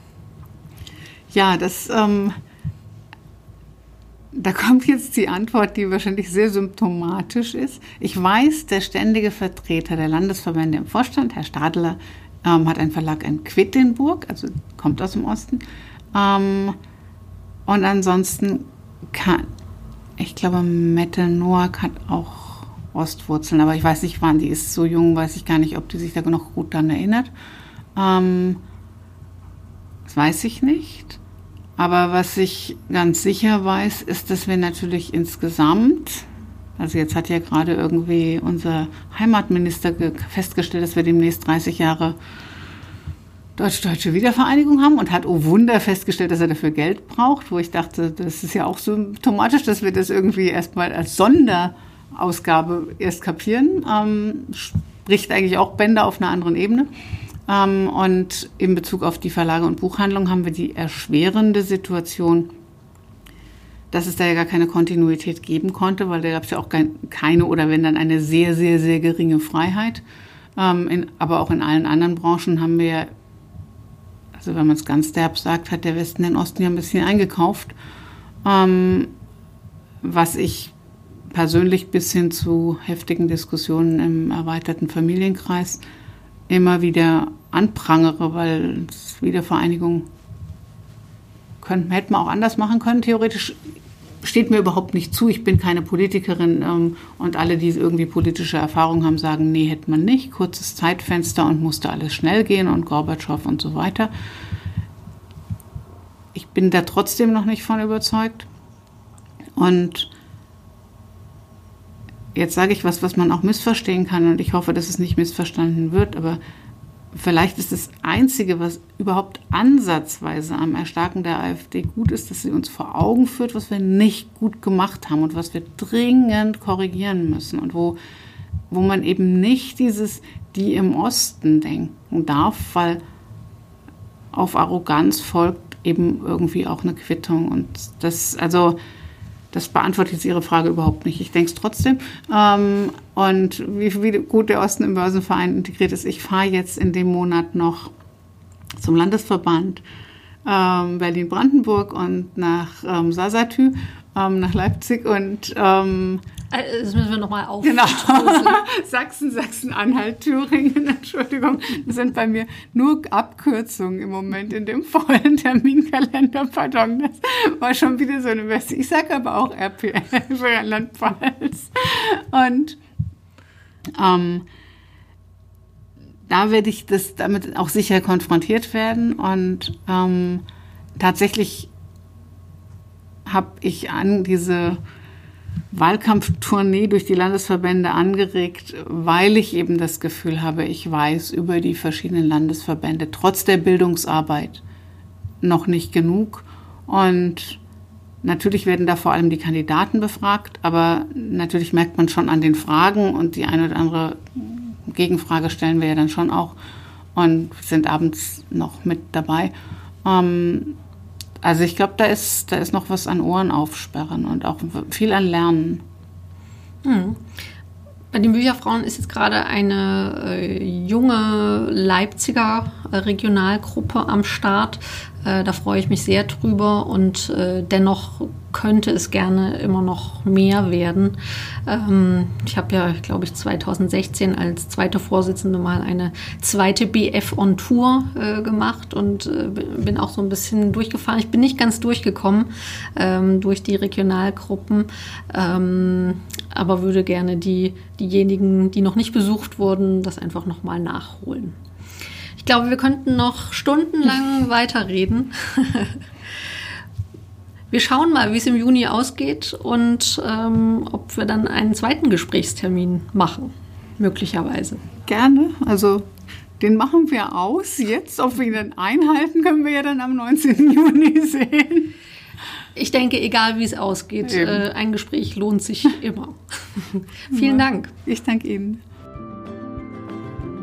Ja, das ähm, da kommt jetzt die Antwort, die wahrscheinlich sehr symptomatisch ist. Ich weiß, der ständige Vertreter der Landesverbände im Vorstand, Herr Stadler, ähm, hat einen Verlag in Quedlinburg, also kommt aus dem Osten. Ähm, und ansonsten kann, ich glaube, Mette Noack hat auch Ostwurzeln, aber ich weiß nicht wann, die ist so jung, weiß ich gar nicht, ob die sich da noch gut daran erinnert. Ähm, das weiß ich nicht. Aber was ich ganz sicher weiß, ist, dass wir natürlich insgesamt, also jetzt hat ja gerade irgendwie unser Heimatminister festgestellt, dass wir demnächst 30 Jahre deutsch-deutsche Wiedervereinigung haben und hat, oh Wunder, festgestellt, dass er dafür Geld braucht, wo ich dachte, das ist ja auch symptomatisch, dass wir das irgendwie erstmal als Sonderausgabe erst kapieren. Ähm, spricht eigentlich auch Bänder auf einer anderen Ebene. Ähm, und in Bezug auf die Verlage und Buchhandlung haben wir die erschwerende Situation, dass es da ja gar keine Kontinuität geben konnte, weil da gab es ja auch keine oder wenn dann eine sehr, sehr, sehr geringe Freiheit. Ähm, aber auch in allen anderen Branchen haben wir, also wenn man es ganz derb sagt, hat der Westen den Osten ja ein bisschen eingekauft. Ähm, was ich persönlich bis hin zu heftigen Diskussionen im erweiterten Familienkreis immer wieder anprangere, weil Wiedervereinigung könnten, hätten wir auch anders machen können. Theoretisch steht mir überhaupt nicht zu. Ich bin keine Politikerin ähm, und alle, die irgendwie politische Erfahrung haben, sagen, nee, hätte man nicht. Kurzes Zeitfenster und musste alles schnell gehen und Gorbatschow und so weiter. Ich bin da trotzdem noch nicht von überzeugt. Und jetzt sage ich was, was man auch missverstehen kann und ich hoffe, dass es nicht missverstanden wird, aber vielleicht ist das Einzige, was überhaupt ansatzweise am Erstarken der AfD gut ist, dass sie uns vor Augen führt, was wir nicht gut gemacht haben und was wir dringend korrigieren müssen und wo, wo man eben nicht dieses die im Osten denken darf, weil auf Arroganz folgt eben irgendwie auch eine Quittung und das, also das beantwortet jetzt Ihre Frage überhaupt nicht. Ich denke es trotzdem. Ähm, und wie, wie, gut der Osten im Börsenverein integriert ist. Ich fahre jetzt in dem Monat noch zum Landesverband ähm, Berlin-Brandenburg und nach ähm, Sasatü, ähm, nach Leipzig und ähm, äh, das müssen wir nochmal auf. Genau. Sachsen, Sachsen-Anhalt, Thüringen, Entschuldigung. Das sind bei mir nur Abkürzungen im Moment in dem vollen Terminkalender. Pardon, das war schon wieder so eine Weste. Ich sage aber auch RPL für Rheinland-Pfalz. Und ähm, da werde ich das damit auch sicher konfrontiert werden. Und ähm, tatsächlich habe ich an diese Wahlkampftournee durch die Landesverbände angeregt, weil ich eben das Gefühl habe, ich weiß über die verschiedenen Landesverbände trotz der Bildungsarbeit noch nicht genug. Und natürlich werden da vor allem die Kandidaten befragt, aber natürlich merkt man schon an den Fragen und die eine oder andere Gegenfrage stellen wir ja dann schon auch und sind abends noch mit dabei. Ähm, also ich glaube, da ist, da ist noch was an Ohren aufsperren und auch viel an Lernen. Hm. Bei den Bücherfrauen ist jetzt gerade eine äh, junge Leipziger äh, Regionalgruppe am Start. Äh, da freue ich mich sehr drüber und äh, dennoch könnte es gerne immer noch mehr werden. Ähm, ich habe ja, glaube ich, 2016 als zweite Vorsitzende mal eine zweite BF on Tour äh, gemacht und äh, bin auch so ein bisschen durchgefahren. Ich bin nicht ganz durchgekommen ähm, durch die Regionalgruppen, ähm, aber würde gerne die, diejenigen, die noch nicht besucht wurden, das einfach nochmal nachholen. Ich glaube, wir könnten noch stundenlang weiterreden. Wir schauen mal, wie es im Juni ausgeht und ähm, ob wir dann einen zweiten Gesprächstermin machen, möglicherweise. Gerne. Also den machen wir aus jetzt. Ob wir ihn dann einhalten, können wir ja dann am 19. Juni sehen. Ich denke, egal wie es ausgeht, äh, ein Gespräch lohnt sich immer. Vielen Dank. Ich danke Ihnen.